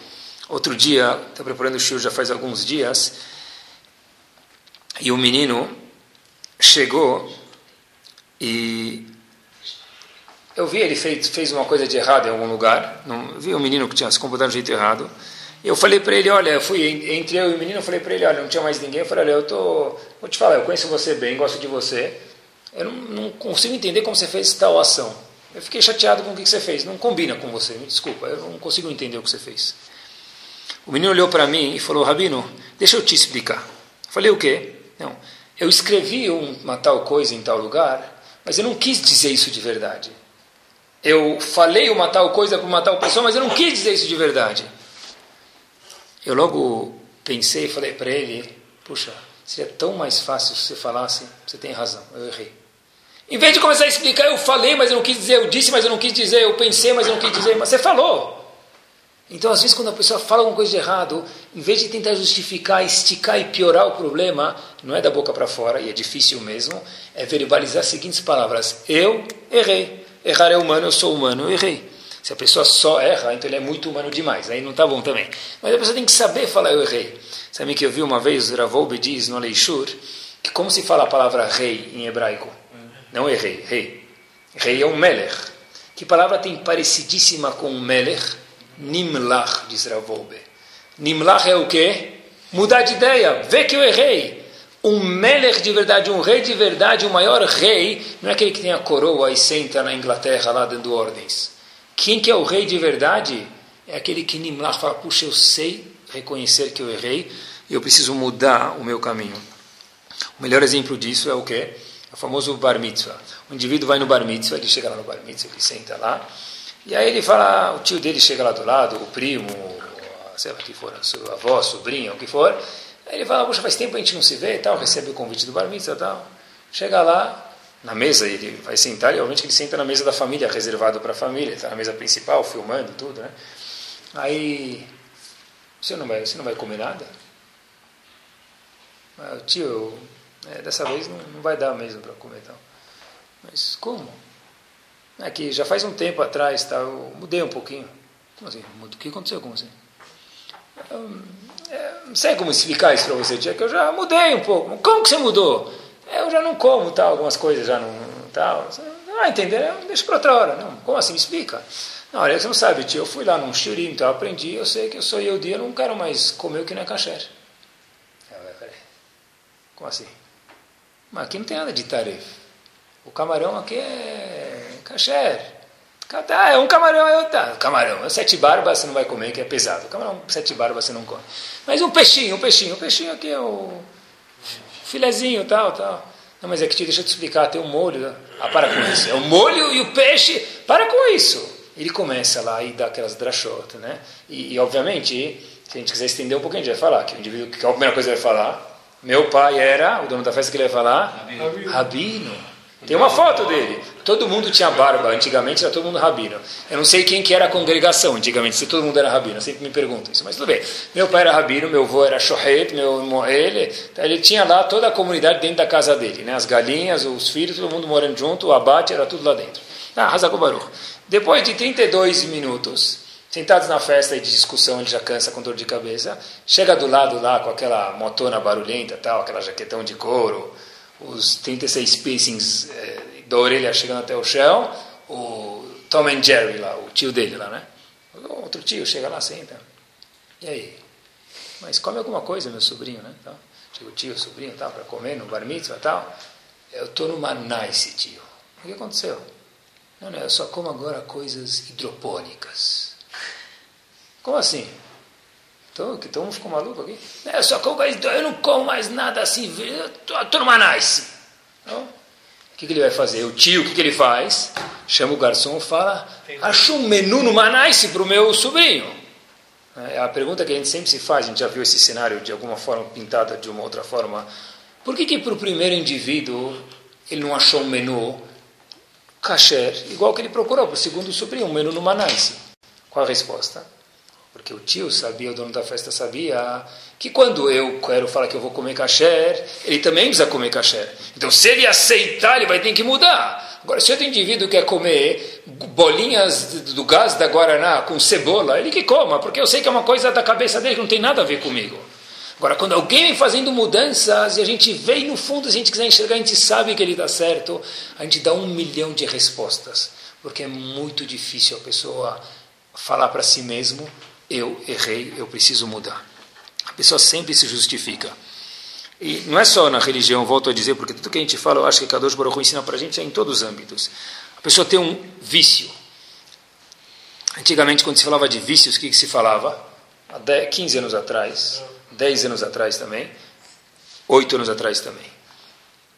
Outro dia, estou preparando o show já faz alguns dias, e o menino chegou e eu vi ele fez, fez uma coisa de errado em algum lugar, não, vi um menino que tinha se comportado de jeito errado, eu falei para ele, olha, fui entre eu e o menino, falei para ele, olha, não tinha mais ninguém, eu falei, olha, eu tô, vou te falar, eu conheço você bem, gosto de você, eu não, não consigo entender como você fez tal ação. Eu fiquei chateado com o que você fez, não combina com você, me desculpa, eu não consigo entender o que você fez. O menino olhou para mim e falou, Rabino, deixa eu te explicar. Eu falei, o quê? Não, eu escrevi uma tal coisa em tal lugar, mas eu não quis dizer isso de verdade. Eu falei uma tal coisa para uma tal pessoa, mas eu não quis dizer isso de verdade. Eu logo pensei e falei para ele, puxa, seria tão mais fácil se você falasse, você tem razão, eu errei. Em vez de começar a explicar, eu falei, mas eu não quis dizer, eu disse, mas eu não quis dizer, eu pensei, mas eu não quis dizer, mas você falou. Então, às vezes, quando a pessoa fala alguma coisa de errado, em vez de tentar justificar, esticar e piorar o problema, não é da boca para fora, e é difícil mesmo, é verbalizar as seguintes palavras: Eu errei. Errar é humano, eu sou humano, eu errei. Se a pessoa só erra, então ele é muito humano demais, aí não está bom também. Mas a pessoa tem que saber falar eu errei. Sabe que eu vi uma vez, o Ravoube diz no Aleishur, que como se fala a palavra rei em hebraico? Não errei, rei. Rei é um melech. Que palavra tem parecidíssima com melech? Nimlach, diz Ravolbe. Nimlach é o quê? Mudar de ideia, ver que eu errei. Um melech de verdade, um rei de verdade, o maior rei, não é aquele que tem a coroa e senta na Inglaterra lá dando ordens. Quem que é o rei de verdade? É aquele que Nimlach fala, puxa, eu sei reconhecer que eu errei e eu preciso mudar o meu caminho. O melhor exemplo disso é o quê? É o famoso bar mitzvah. O indivíduo vai no bar mitzvah, ele chega lá no bar mitzvah, ele senta lá, e aí ele fala, o tio dele chega lá do lado, o primo, sei lá que for, a avó, a sobrinha, o que for. Aí ele fala, poxa, faz tempo a gente não se vê e tal, recebe o convite do bar mitzvah e tal. Chega lá, na mesa, ele vai sentar, e obviamente ele senta na mesa da família, reservado para a família, está na mesa principal, filmando tudo, né? Aí, você não vai, você não vai comer nada? Ah, tio, é, dessa vez não, não vai dar mesmo para comer tal. Mas como? É que já faz um tempo atrás, tá, eu mudei um pouquinho. Como assim? O que aconteceu? Como assim? Eu, é, não sei como explicar isso para você, tia, que eu já mudei um pouco. Como que você mudou? Eu já não como tal, algumas coisas já não. Tal. Você não vai entender? Deixa para outra hora. Não, como assim? Me explica. Não, você não sabe, tio. Eu fui lá num shirim, então eu aprendi. Eu sei que eu sou eu dia, eu não quero mais comer o que não é kasher. Como assim? Mas aqui não tem nada de taref. O camarão aqui é kasher. Ah, é um camarão, é outro. Ah, camarão, é sete barbas você não vai comer, que é pesado. Camarão, sete barbas você não come. Mas um peixinho, um peixinho. O peixinho aqui é o filezinho, tal, tal. Não, mas é que deixa eu te explicar, tem um molho. Ah, para com isso. É o molho e o peixe. Para com isso. Ele começa lá e dá aquelas drachot, né? E, e, obviamente, se a gente quiser estender um pouquinho, a gente vai falar que o indivíduo, que a primeira coisa que vai falar, meu pai era, o dono da festa que ele vai falar, Rabino. Rabino. Tem uma foto dele. Todo mundo tinha barba, antigamente era todo mundo rabino. Eu não sei quem que era a congregação antigamente, se todo mundo era rabino, eu sempre me pergunto isso, mas tudo bem. Meu pai era rabino, meu avô era shohet, meu irmão, ele, ele tinha lá toda a comunidade dentro da casa dele, né? as galinhas, os filhos, todo mundo morando junto, o abate, era tudo lá dentro. Ah, Hazakobaruch. Depois de 32 minutos, sentados na festa de discussão, ele já cansa com dor de cabeça, chega do lado lá com aquela motona barulhenta, tal, aquela jaquetão de couro, os 36 piercings é, da orelha chegando até o chão, o Tom and Jerry lá, o tio dele lá, né? Outro tio chega lá, senta. E aí? Mas come alguma coisa, meu sobrinho, né? Então, chega o tio, sobrinho, tal, para comer no bar mitzvah e tal. Eu estou numa nice, tio. O que aconteceu? Não, não, eu só como agora coisas hidropônicas. Como assim? Então, que todo mundo ficou maluco aqui. É, só como eu não como mais nada assim, nice. Então, o que, que, ele vai fazer? O tio, o que, que ele faz? Chama o garçom e fala, acho um menu numa nice para o meu sobrinho. É a pergunta que a gente sempre se faz, a gente já viu esse cenário de alguma forma pintado de uma outra forma. Por que que para o primeiro indivíduo ele não achou um menu kasher, igual que ele procurou para o segundo sobrinho, um menu no Manance. Qual a resposta? Porque o tio sabia, o dono da festa sabia, que quando eu quero falar que eu vou comer kasher, ele também precisa comer kasher. Então, se ele aceitar, ele vai ter que mudar. Agora, se outro indivíduo quer comer bolinhas do gás da Guaraná com cebola, ele que coma, porque eu sei que é uma coisa da cabeça dele que não tem nada a ver comigo. Agora, quando alguém vem fazendo mudanças e a gente vê e no fundo, se a gente quiser enxergar, a gente sabe que ele está certo, a gente dá um milhão de respostas. Porque é muito difícil a pessoa falar para si mesmo: eu errei, eu preciso mudar. A pessoa sempre se justifica. E não é só na religião, volto a dizer, porque tudo que a gente fala, eu acho que Kadosh Baruch ensina para a gente é em todos os âmbitos. A pessoa tem um vício. Antigamente, quando se falava de vícios, o que, que se falava? Há 15 anos atrás, 10 anos atrás também, 8 anos atrás também,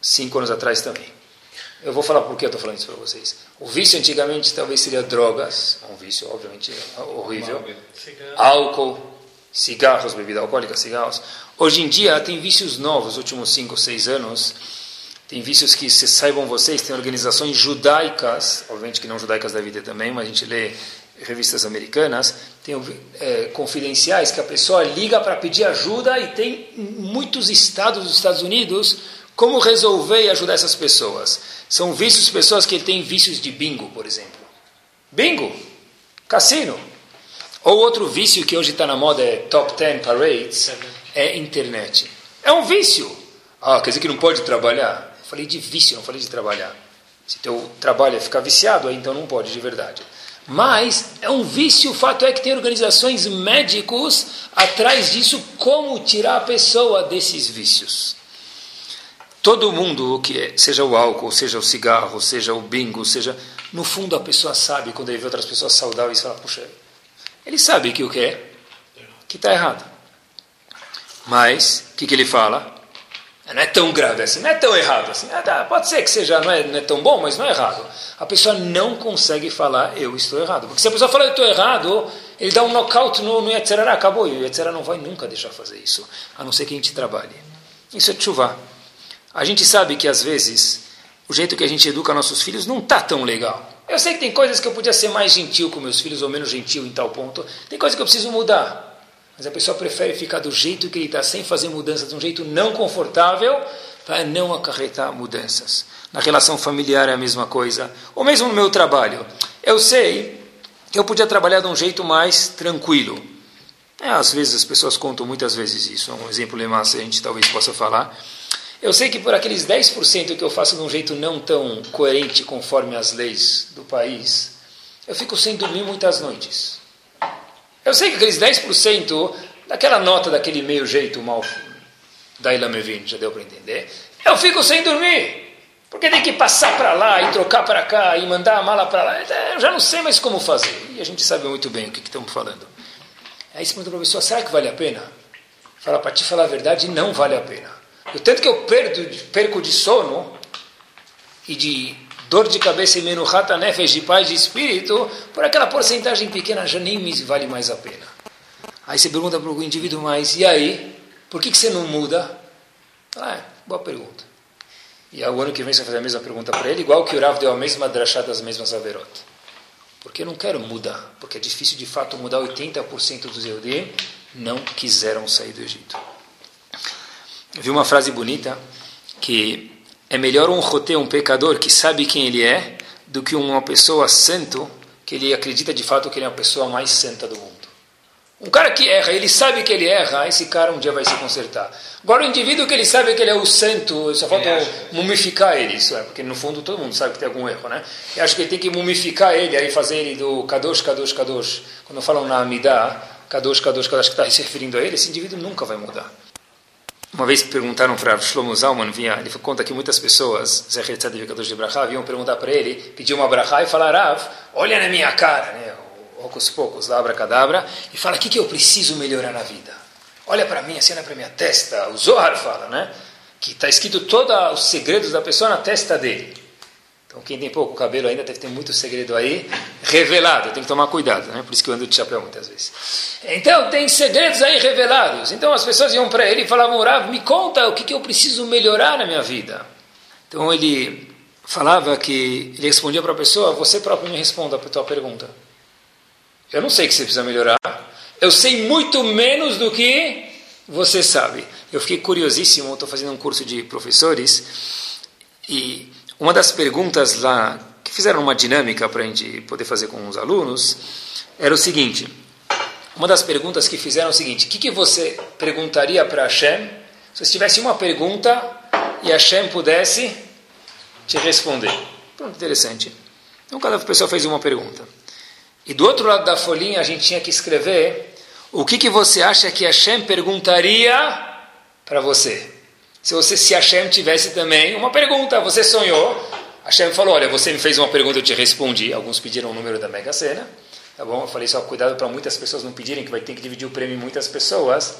5 anos atrás também. Eu vou falar por que eu estou falando isso para vocês. O vício antigamente talvez seria drogas, um vício obviamente horrível, álcool, cigarros, bebida alcoólica, cigarros. Hoje em dia tem vícios novos, últimos 5 ou 6 anos, tem vícios que, se saibam vocês, tem organizações judaicas, obviamente que não judaicas da vida também, mas a gente lê revistas americanas, tem é, confidenciais que a pessoa liga para pedir ajuda e tem muitos estados dos Estados Unidos como resolver e ajudar essas pessoas. São vícios, pessoas que têm vícios de bingo, por exemplo. Bingo, cassino. Ou outro vício que hoje está na moda é top 10 parades, é internet. É um vício. Ah, quer dizer que não pode trabalhar? Eu falei de vício, não falei de trabalhar. Se teu trabalho é ficar viciado, aí então não pode de verdade. Mas é um vício, o fato é que tem organizações médicos atrás disso, como tirar a pessoa desses vícios. Todo mundo, que é, seja o álcool, seja o cigarro, seja o bingo, seja. No fundo, a pessoa sabe, quando ele vê outras pessoas saudáveis, fala: puxa, ele sabe que o que é? Que está errado. Mas, o que, que ele fala? Não é tão grave assim, não é tão errado assim. Ah, tá, pode ser que seja, não é, não é tão bom, mas não é errado. A pessoa não consegue falar, eu estou errado. Porque se a pessoa fala, eu estou errado, ele dá um knockout no, no acabou. E o Yetzerará não vai nunca deixar fazer isso, a não ser que a gente trabalhe. Isso é chuva. A gente sabe que, às vezes, o jeito que a gente educa nossos filhos não está tão legal. Eu sei que tem coisas que eu podia ser mais gentil com meus filhos ou menos gentil em tal ponto. Tem coisas que eu preciso mudar. Mas a pessoa prefere ficar do jeito que ele está, sem fazer mudanças, de um jeito não confortável, para não acarretar mudanças. Na relação familiar é a mesma coisa. Ou mesmo no meu trabalho. Eu sei que eu podia trabalhar de um jeito mais tranquilo. É, às vezes as pessoas contam muitas vezes isso. É um exemplo massa a gente talvez possa falar. Eu sei que por aqueles 10% que eu faço de um jeito não tão coerente conforme as leis do país, eu fico sem dormir muitas noites. Eu sei que aqueles 10% daquela nota, daquele meio jeito mal da Ilamevin, já deu para entender, eu fico sem dormir. Porque tem que passar para lá e trocar para cá e mandar a mala para lá. Eu já não sei mais como fazer. E a gente sabe muito bem o que, que estamos falando. Aí você pergunta para a pessoa, será que vale a pena? Fala, para te falar a verdade, não vale a pena. O tanto que eu perdo, perco de sono e de dor de cabeça e menuhata nefesh de paz de espírito, por aquela porcentagem pequena já nem me vale mais a pena. Aí você pergunta para o indivíduo mais, e aí? Por que, que você não muda? Ah, é, boa pergunta. E o ano que vem você vai fazer a mesma pergunta para ele, igual que o Rav deu a mesma drachá das mesmas averot. Porque eu não quero mudar, porque é difícil de fato mudar 80% dos Eudim não quiseram sair do Egito. Eu vi uma frase bonita que é melhor um roteiro, um pecador que sabe quem ele é, do que uma pessoa santo que ele acredita de fato que ele é a pessoa mais santa do mundo. Um cara que erra, ele sabe que ele erra, esse cara um dia vai se consertar. Agora, o indivíduo que ele sabe que ele é o santo, só falta mumificar ele, isso é, porque no fundo todo mundo sabe que tem algum erro, né? Eu acho que ele tem que mumificar ele, aí fazer ele do Kadosh, Kadosh, Kadosh. Quando falam na Amidah, Kadosh, Kadosh, Kadosh, que está se referindo a ele, esse indivíduo nunca vai mudar. Uma vez perguntaram para Shlomo Zalman, ele conta que muitas pessoas, Zecher Tzadik de Brachá, vinham perguntar para ele, pedir uma Brachá e falar, Rav, olha na minha cara, né, poucos poucos, lá, abracadabra, e fala, o que, que eu preciso melhorar na vida? Olha para mim, olha para minha testa, o Zohar fala, né, que está escrito todos os segredos da pessoa na testa dele. Então, quem tem pouco cabelo ainda deve ter muito segredo aí revelado. Tem que tomar cuidado, né? Por isso que eu ando de chapéu muitas vezes. Então, tem segredos aí revelados. Então, as pessoas iam para ele e falavam, Rav, me conta o que, que eu preciso melhorar na minha vida. Então ele falava que ele respondia para a pessoa: Você próprio me responda a tua pergunta. Eu não sei que você precisa melhorar. Eu sei muito menos do que você sabe. Eu fiquei curiosíssimo. Estou fazendo um curso de professores e uma das perguntas lá que fizeram uma dinâmica para a gente poder fazer com os alunos era o seguinte: uma das perguntas que fizeram é o seguinte: o que, que você perguntaria para Hashem se você tivesse uma pergunta e Hashem pudesse te responder? Pronto, interessante. Então cada pessoa fez uma pergunta. E do outro lado da folhinha a gente tinha que escrever o que, que você acha que Hashem perguntaria para você. Se você, se Hashem tivesse também uma pergunta, você sonhou, Hashem falou, olha, você me fez uma pergunta, eu te respondi. Alguns pediram o número da Mega Sena. Tá bom? Eu falei só cuidado para muitas pessoas não pedirem, que vai ter que dividir o prêmio em muitas pessoas.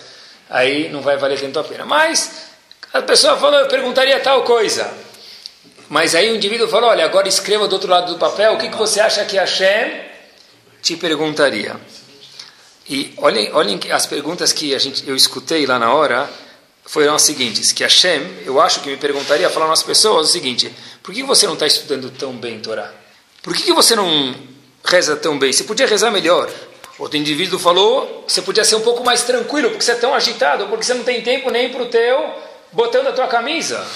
Aí não vai valer tanto a pena. Mas a pessoa falou, eu perguntaria tal coisa. Mas aí o indivíduo falou, olha, agora escreva do outro lado do papel, o que, que você acha que Hashem te perguntaria? E olhem, olhem as perguntas que a gente, eu escutei lá na hora, foram as seguintes, que Hashem, eu acho que me perguntaria, falando às pessoas o seguinte, por que você não está estudando tão bem Torá? Por que, você não reza tão bem. Você podia rezar melhor. Outro indivíduo falou, você podia ser um pouco mais tranquilo, porque você é tão agitado, porque você não tem tempo nem para o teu botão da tua camisa.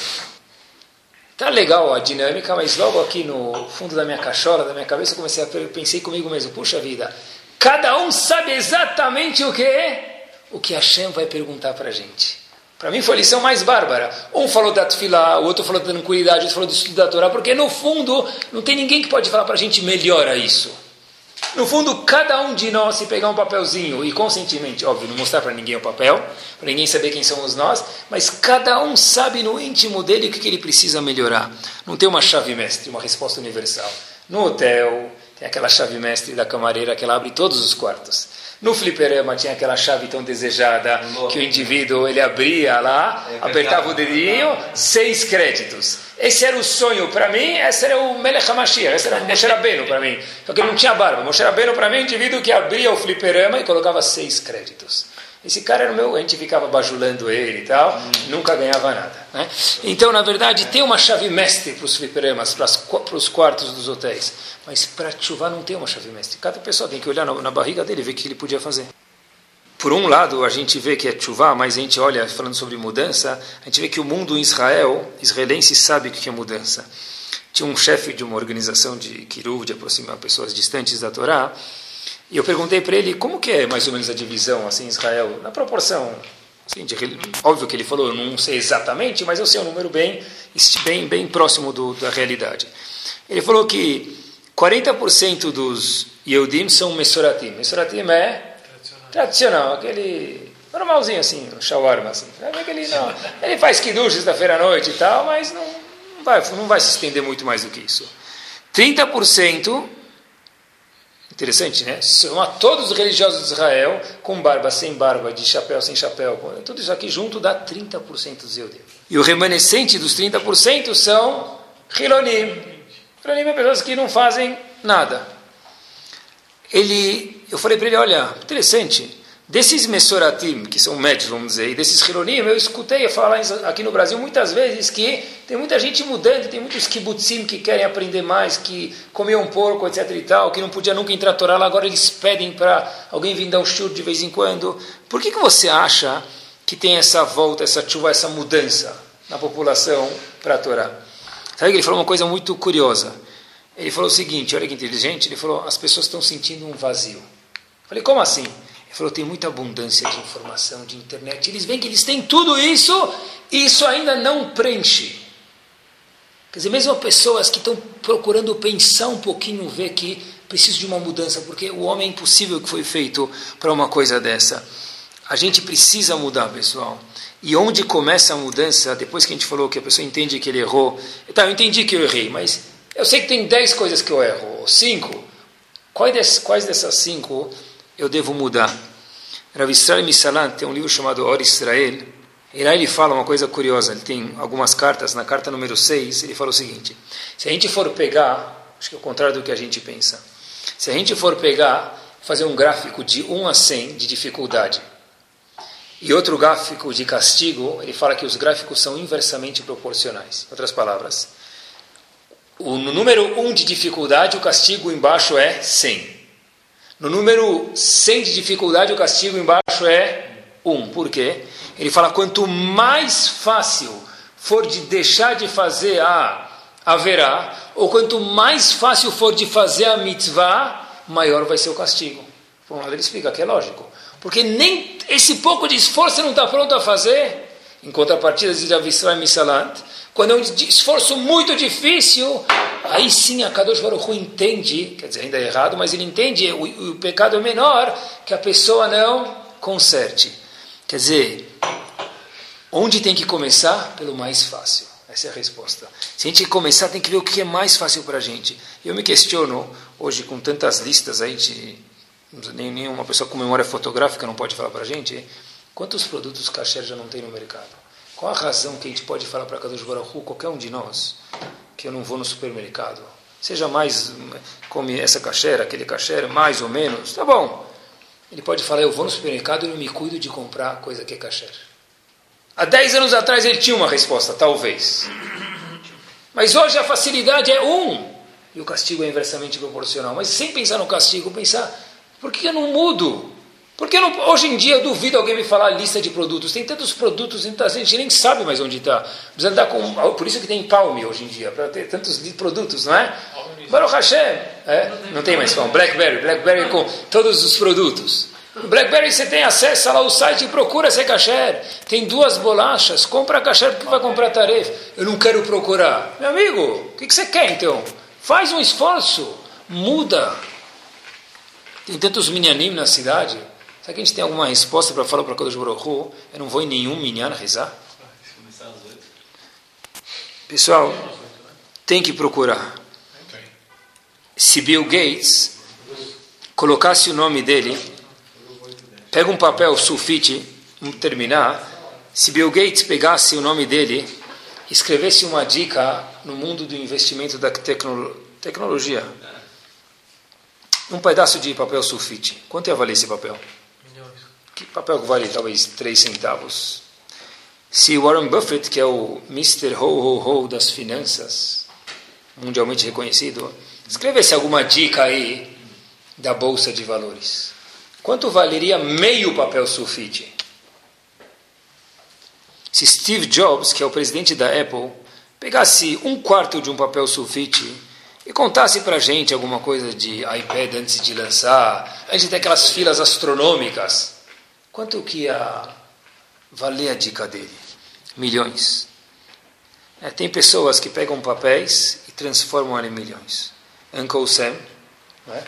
Tá legal a dinâmica, mas logo aqui no fundo da minha cachola, da minha cabeça, eu comecei a pensei comigo mesmo, puxa vida, cada um sabe exatamente o que o que a Shem vai perguntar para a gente. Para mim foi a lição mais bárbara. Um falou da tefilá, o outro falou da tranquilidade, o outro falou do estudo da Torá, porque no fundo não tem ninguém que pode falar para a gente melhora isso. No fundo, cada um de nós, se pegar um papelzinho e conscientemente, óbvio, não mostrar para ninguém o papel, para ninguém saber quem somos nós, mas cada um sabe no íntimo dele o que, que ele precisa melhorar. Não tem uma chave mestre, uma resposta universal. No hotel, tem aquela chave mestre da camareira que ela abre todos os quartos. No fliperama tinha aquela chave tão desejada que o indivíduo ele abria lá, é apertava o dedinho, seis créditos. Esse era o sonho para mim, esse era o Melech HaMashiach, esse era o Moshe Rabbeinu para mim. Só que ele não tinha barba. Moshe Rabbeinu para mim é um indivíduo que abria o fliperama e colocava seis créditos. Esse cara era meu, a gente ficava bajulando ele e tal, hum. nunca ganhava nada. Né? Então, na verdade, tem uma chave mestre para os fliperamas, para os quartos dos hotéis. Mas para chuva não tem uma chave mestre. Cada pessoa tem que olhar na, na barriga dele e ver o que ele podia fazer. Por um lado, a gente vê que é chuva, mas a gente olha, falando sobre mudança, a gente vê que o mundo em Israel, israelense, sabe o que é mudança. Tinha um chefe de uma organização de Kiruv, de aproximar pessoas distantes da Torá, e eu perguntei para ele como que é mais ou menos a divisão assim Israel na proporção. Assim, de, óbvio que ele falou, eu não sei exatamente, mas eu sei um número bem bem bem próximo do, da realidade. Ele falou que 40% dos Yehudim são Mesoratim. Mesoratim é tradicional, tradicional aquele normalzinho assim, um shawarma assim. Aquele, não, ele faz kiddush da feira à noite e tal, mas não, não, vai, não vai se estender muito mais do que isso. 30% Interessante, né? São todos os religiosos de Israel, com barba, sem barba, de chapéu, sem chapéu, tudo isso aqui junto dá 30% dos judeus. E o remanescente dos 30% são Hilonim. Hilonim é pessoas que não fazem nada. Ele, eu falei para ele, olha, interessante, Desses Mesoratim, que são médios, vamos dizer, e desses Hironim, eu escutei falar aqui no Brasil muitas vezes que tem muita gente mudando, tem muitos kibbutzim que querem aprender mais, que comiam porco, etc e tal, que não podia nunca entrar Torá, lá agora eles pedem para alguém vir dar um shur de vez em quando. Por que, que você acha que tem essa volta, essa chuva, essa mudança na população para a Torá? Sabe que ele falou uma coisa muito curiosa. Ele falou o seguinte, olha que inteligente, ele falou, as pessoas estão sentindo um vazio. Eu falei, como assim? Ele falou, tem muita abundância de informação, de internet. Eles veem que eles têm tudo isso e isso ainda não preenche. Quer dizer, mesmo pessoas que estão procurando pensar um pouquinho, ver que precisa de uma mudança, porque o homem é impossível que foi feito para uma coisa dessa. A gente precisa mudar, pessoal. E onde começa a mudança, depois que a gente falou que a pessoa entende que ele errou, tá, eu entendi que eu errei, mas eu sei que tem dez coisas que eu erro, ou cinco. Quais, quais dessas cinco eu devo mudar. Rav Israel Misalan tem um livro chamado Or Israel, e lá ele fala uma coisa curiosa, ele tem algumas cartas, na carta número 6, ele fala o seguinte, se a gente for pegar, acho que é o contrário do que a gente pensa, se a gente for pegar, fazer um gráfico de 1 a 100 de dificuldade, E outro gráfico de castigo, ele fala que os gráficos são inversamente proporcionais. Em outras palavras, o, número 1 um de dificuldade, o castigo embaixo é 100. No número 100 de dificuldade, o castigo embaixo é 1. Por quê? Ele fala: quanto mais fácil for de deixar de fazer a haverá, ou quanto mais fácil for de fazer a mitzvah, maior vai ser o castigo. Por um lado, ele explica que é lógico. Porque nem esse pouco de esforço não está pronto a fazer. Em contrapartida, diz Avissai Misalant, quando é um esforço muito difícil, aí sim a Kadosh Baruch entende, quer dizer, ainda é errado, mas ele entende, o, o pecado é menor, que a pessoa não conserte. Quer dizer, onde tem que começar? Pelo mais fácil. Essa é a resposta. Se a gente começar, tem que ver o que é mais fácil para a gente. Eu me questiono, hoje, com tantas listas aí de nem pessoa com memória fotográfica não pode falar para a gente, quantos produtos kasher já não tem no mercado? Qual a razão que a gente pode falar para Kadosh Baruch Hu, qualquer um de nós, que eu não vou no supermercado? Seja mais, come essa kasher, aquele kasher, mais ou menos, tá bom. Ele pode falar, eu vou no supermercado e eu me cuido de comprar coisa que é kasher. Há 10 anos atrás ele tinha uma resposta, talvez. Mas hoje a facilidade é um, e o castigo é inversamente proporcional. Mas sem pensar no castigo, pensar por que eu não mudo? Porque não, hoje em dia eu duvido alguém me falar lista de produtos. Tem tantos produtos, a gente nem sabe mais onde está. Precisa andar com. Por isso que tem Palme hoje em dia, para ter tantos produtos, não é? Baruch Hashem. É? Não tem mais Palme. Blackberry. Blackberry com todos os produtos. No Blackberry você tem acesso lá o site e procura ser kasher. Tem duas bolachas. Compra kasher porque vai comprar tarefa. Eu não quero procurar. Meu amigo, o que, que você quer então? Faz um esforço. Muda. Tem tantos minyanim na cidade. Será que a gente tem alguma resposta para falar para Kodesh Baruch Hu? Eu não vou em nenhum minyan rezar? Pessoal, tem que procurar. Se Bill Gates colocasse o nome dele, pega um papel sulfite, vamos terminar. Se Bill Gates pegasse o nome dele, escrevesse uma dica no mundo do investimento da tecno tecnologia, um pedaço de papel sulfite. Quanto ia valer esse papel? Que papel que vale talvez 3 centavos? Se Warren Buffett, que é o Mr. Ho Ho Ho das finanças, mundialmente reconhecido, escrevesse alguma dica aí da bolsa de valores, quanto valeria meio papel sulfite? Se Steve Jobs, que é o presidente da Apple, pegasse um quarto de um papel sulfite e contasse para gente alguma coisa de iPad antes de lançar, a gente tem aquelas filas astronômicas, quanto que ia valer a dica dele? Milhões. É, tem pessoas que pegam papéis e transformam em milhões. Uncle Sam, não é?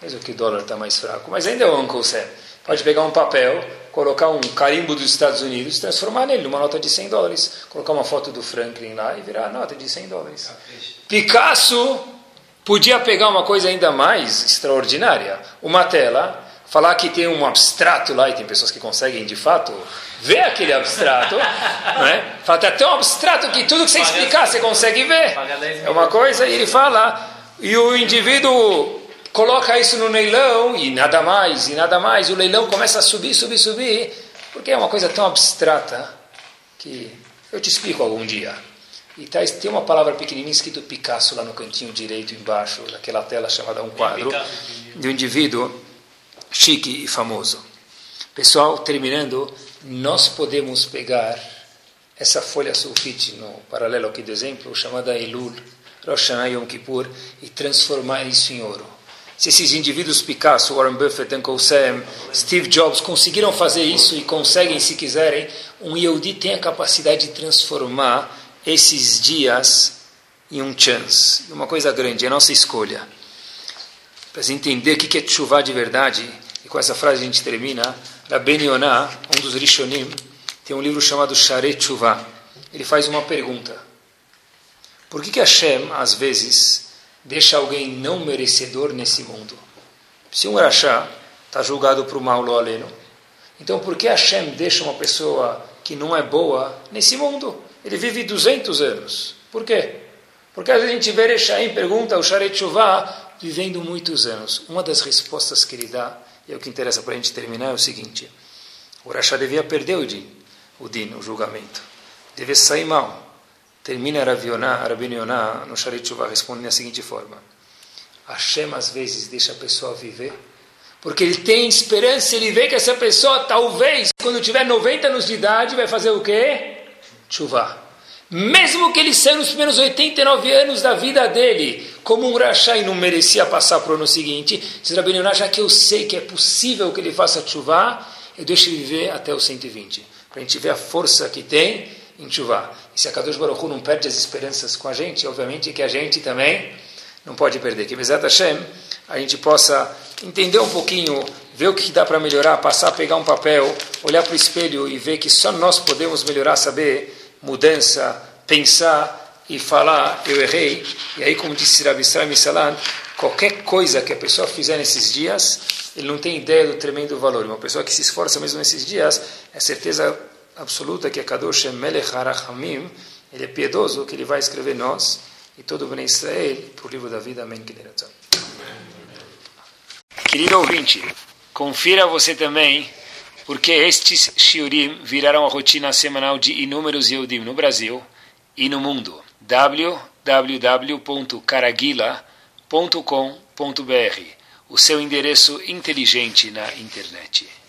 mesmo que o dólar está mais fraco, mas ainda é o Uncle Sam. Pode pegar um papel, colocar um carimbo dos Estados Unidos, transformar nele numa nota de 100 dólares, colocar uma foto do Franklin lá e virar a nota de 100 dólares. Picasso podia pegar uma coisa ainda mais extraordinária, uma tela, falar que tem um abstrato lá, e tem pessoas que conseguem de fato ver aquele abstrato, não é? Fala, até um abstrato que tudo que você explicar você consegue ver. É uma coisa, e ele fala, e o indivíduo coloca isso no leilão, e nada mais, e nada mais, e o leilão começa a subir, subir, subir, porque é uma coisa tão abstrata que eu te explico algum dia. E tá, tem uma palavra pequenininha escrito Picasso lá no cantinho direito embaixo daquela tela chamada um quadro de um indivíduo chique e famoso. Pessoal, terminando, nós podemos pegar essa folha sulfite no paralelo aqui do exemplo, chamada Elul, Rosh Hashanah Yom Kippur, e transformar isso em ouro. Se esses indivíduos Picasso, Warren Buffett, Uncle Sam, Steve Jobs conseguiram fazer isso e conseguem, se quiserem, um Yehudi tem a capacidade de transformar esses dias em um chance, uma coisa grande, é a nossa escolha. Para entender o que é chuva de verdade, com essa frase a gente termina, Rabben Yonah, um dos Rishonim, tem um livro chamado Sharet Chuva. Ele faz uma pergunta. Por que, que Hashem, às vezes, deixa alguém não merecedor nesse mundo? Se um Rachá está julgado por mal lo aleno, então por que Hashem deixa uma pessoa que não é boa nesse mundo? ele vive 200 anos. Por quê? Porque a gente vê Erechaim, pergunta o Sharet Shuvah, vivendo muitos anos. Uma das respostas que ele dá, e o que interessa para a gente terminar, é o seguinte. O Rasha devia perder o din, o din, o julgamento. Devia sair mal. Termina Rabbi Yonah no Shuvah, responde da seguinte forma. Hashem às vezes deixa a pessoa viver, porque ele tem esperança, ele vê que essa pessoa talvez, quando tiver 90 anos de idade, vai fazer o quê? Chuvá. Mesmo que ele saiu nos primeiros 89 anos da vida dele, como um rachá e não merecia passar para o ano seguinte, diz Yonah, já que eu sei que é possível que ele faça chuvá, eu deixo ele viver até os 120, para a gente ver a força que tem em chuvá. E se a Kadosh Baruch Hu não perde as esperanças com a gente, obviamente que a gente também não pode perder. Que Bezat Hashem, a gente possa entender um pouquinho, ver o que dá para melhorar, passar, pegar um papel, olhar para o espelho e ver que só nós podemos melhorar, saber mudança, pensar e falar, eu errei. E aí, como disse Rabi Israel Salan, qualquer coisa que a pessoa fizer nesses dias, ele não tem ideia do tremendo valor. Uma pessoa que se esforça mesmo nesses dias, é certeza absoluta que é Kadosh Melech Harachamim, ele é piedoso, que ele vai escrever nós e todo o Bnei Israel para o livro da vida. Amém. Querido ouvinte, confira você também porque estes shiurim viraram a rotina semanal de inúmeros Yehudim no Brasil e no mundo. www.caraguila.com.br O seu endereço inteligente na internet.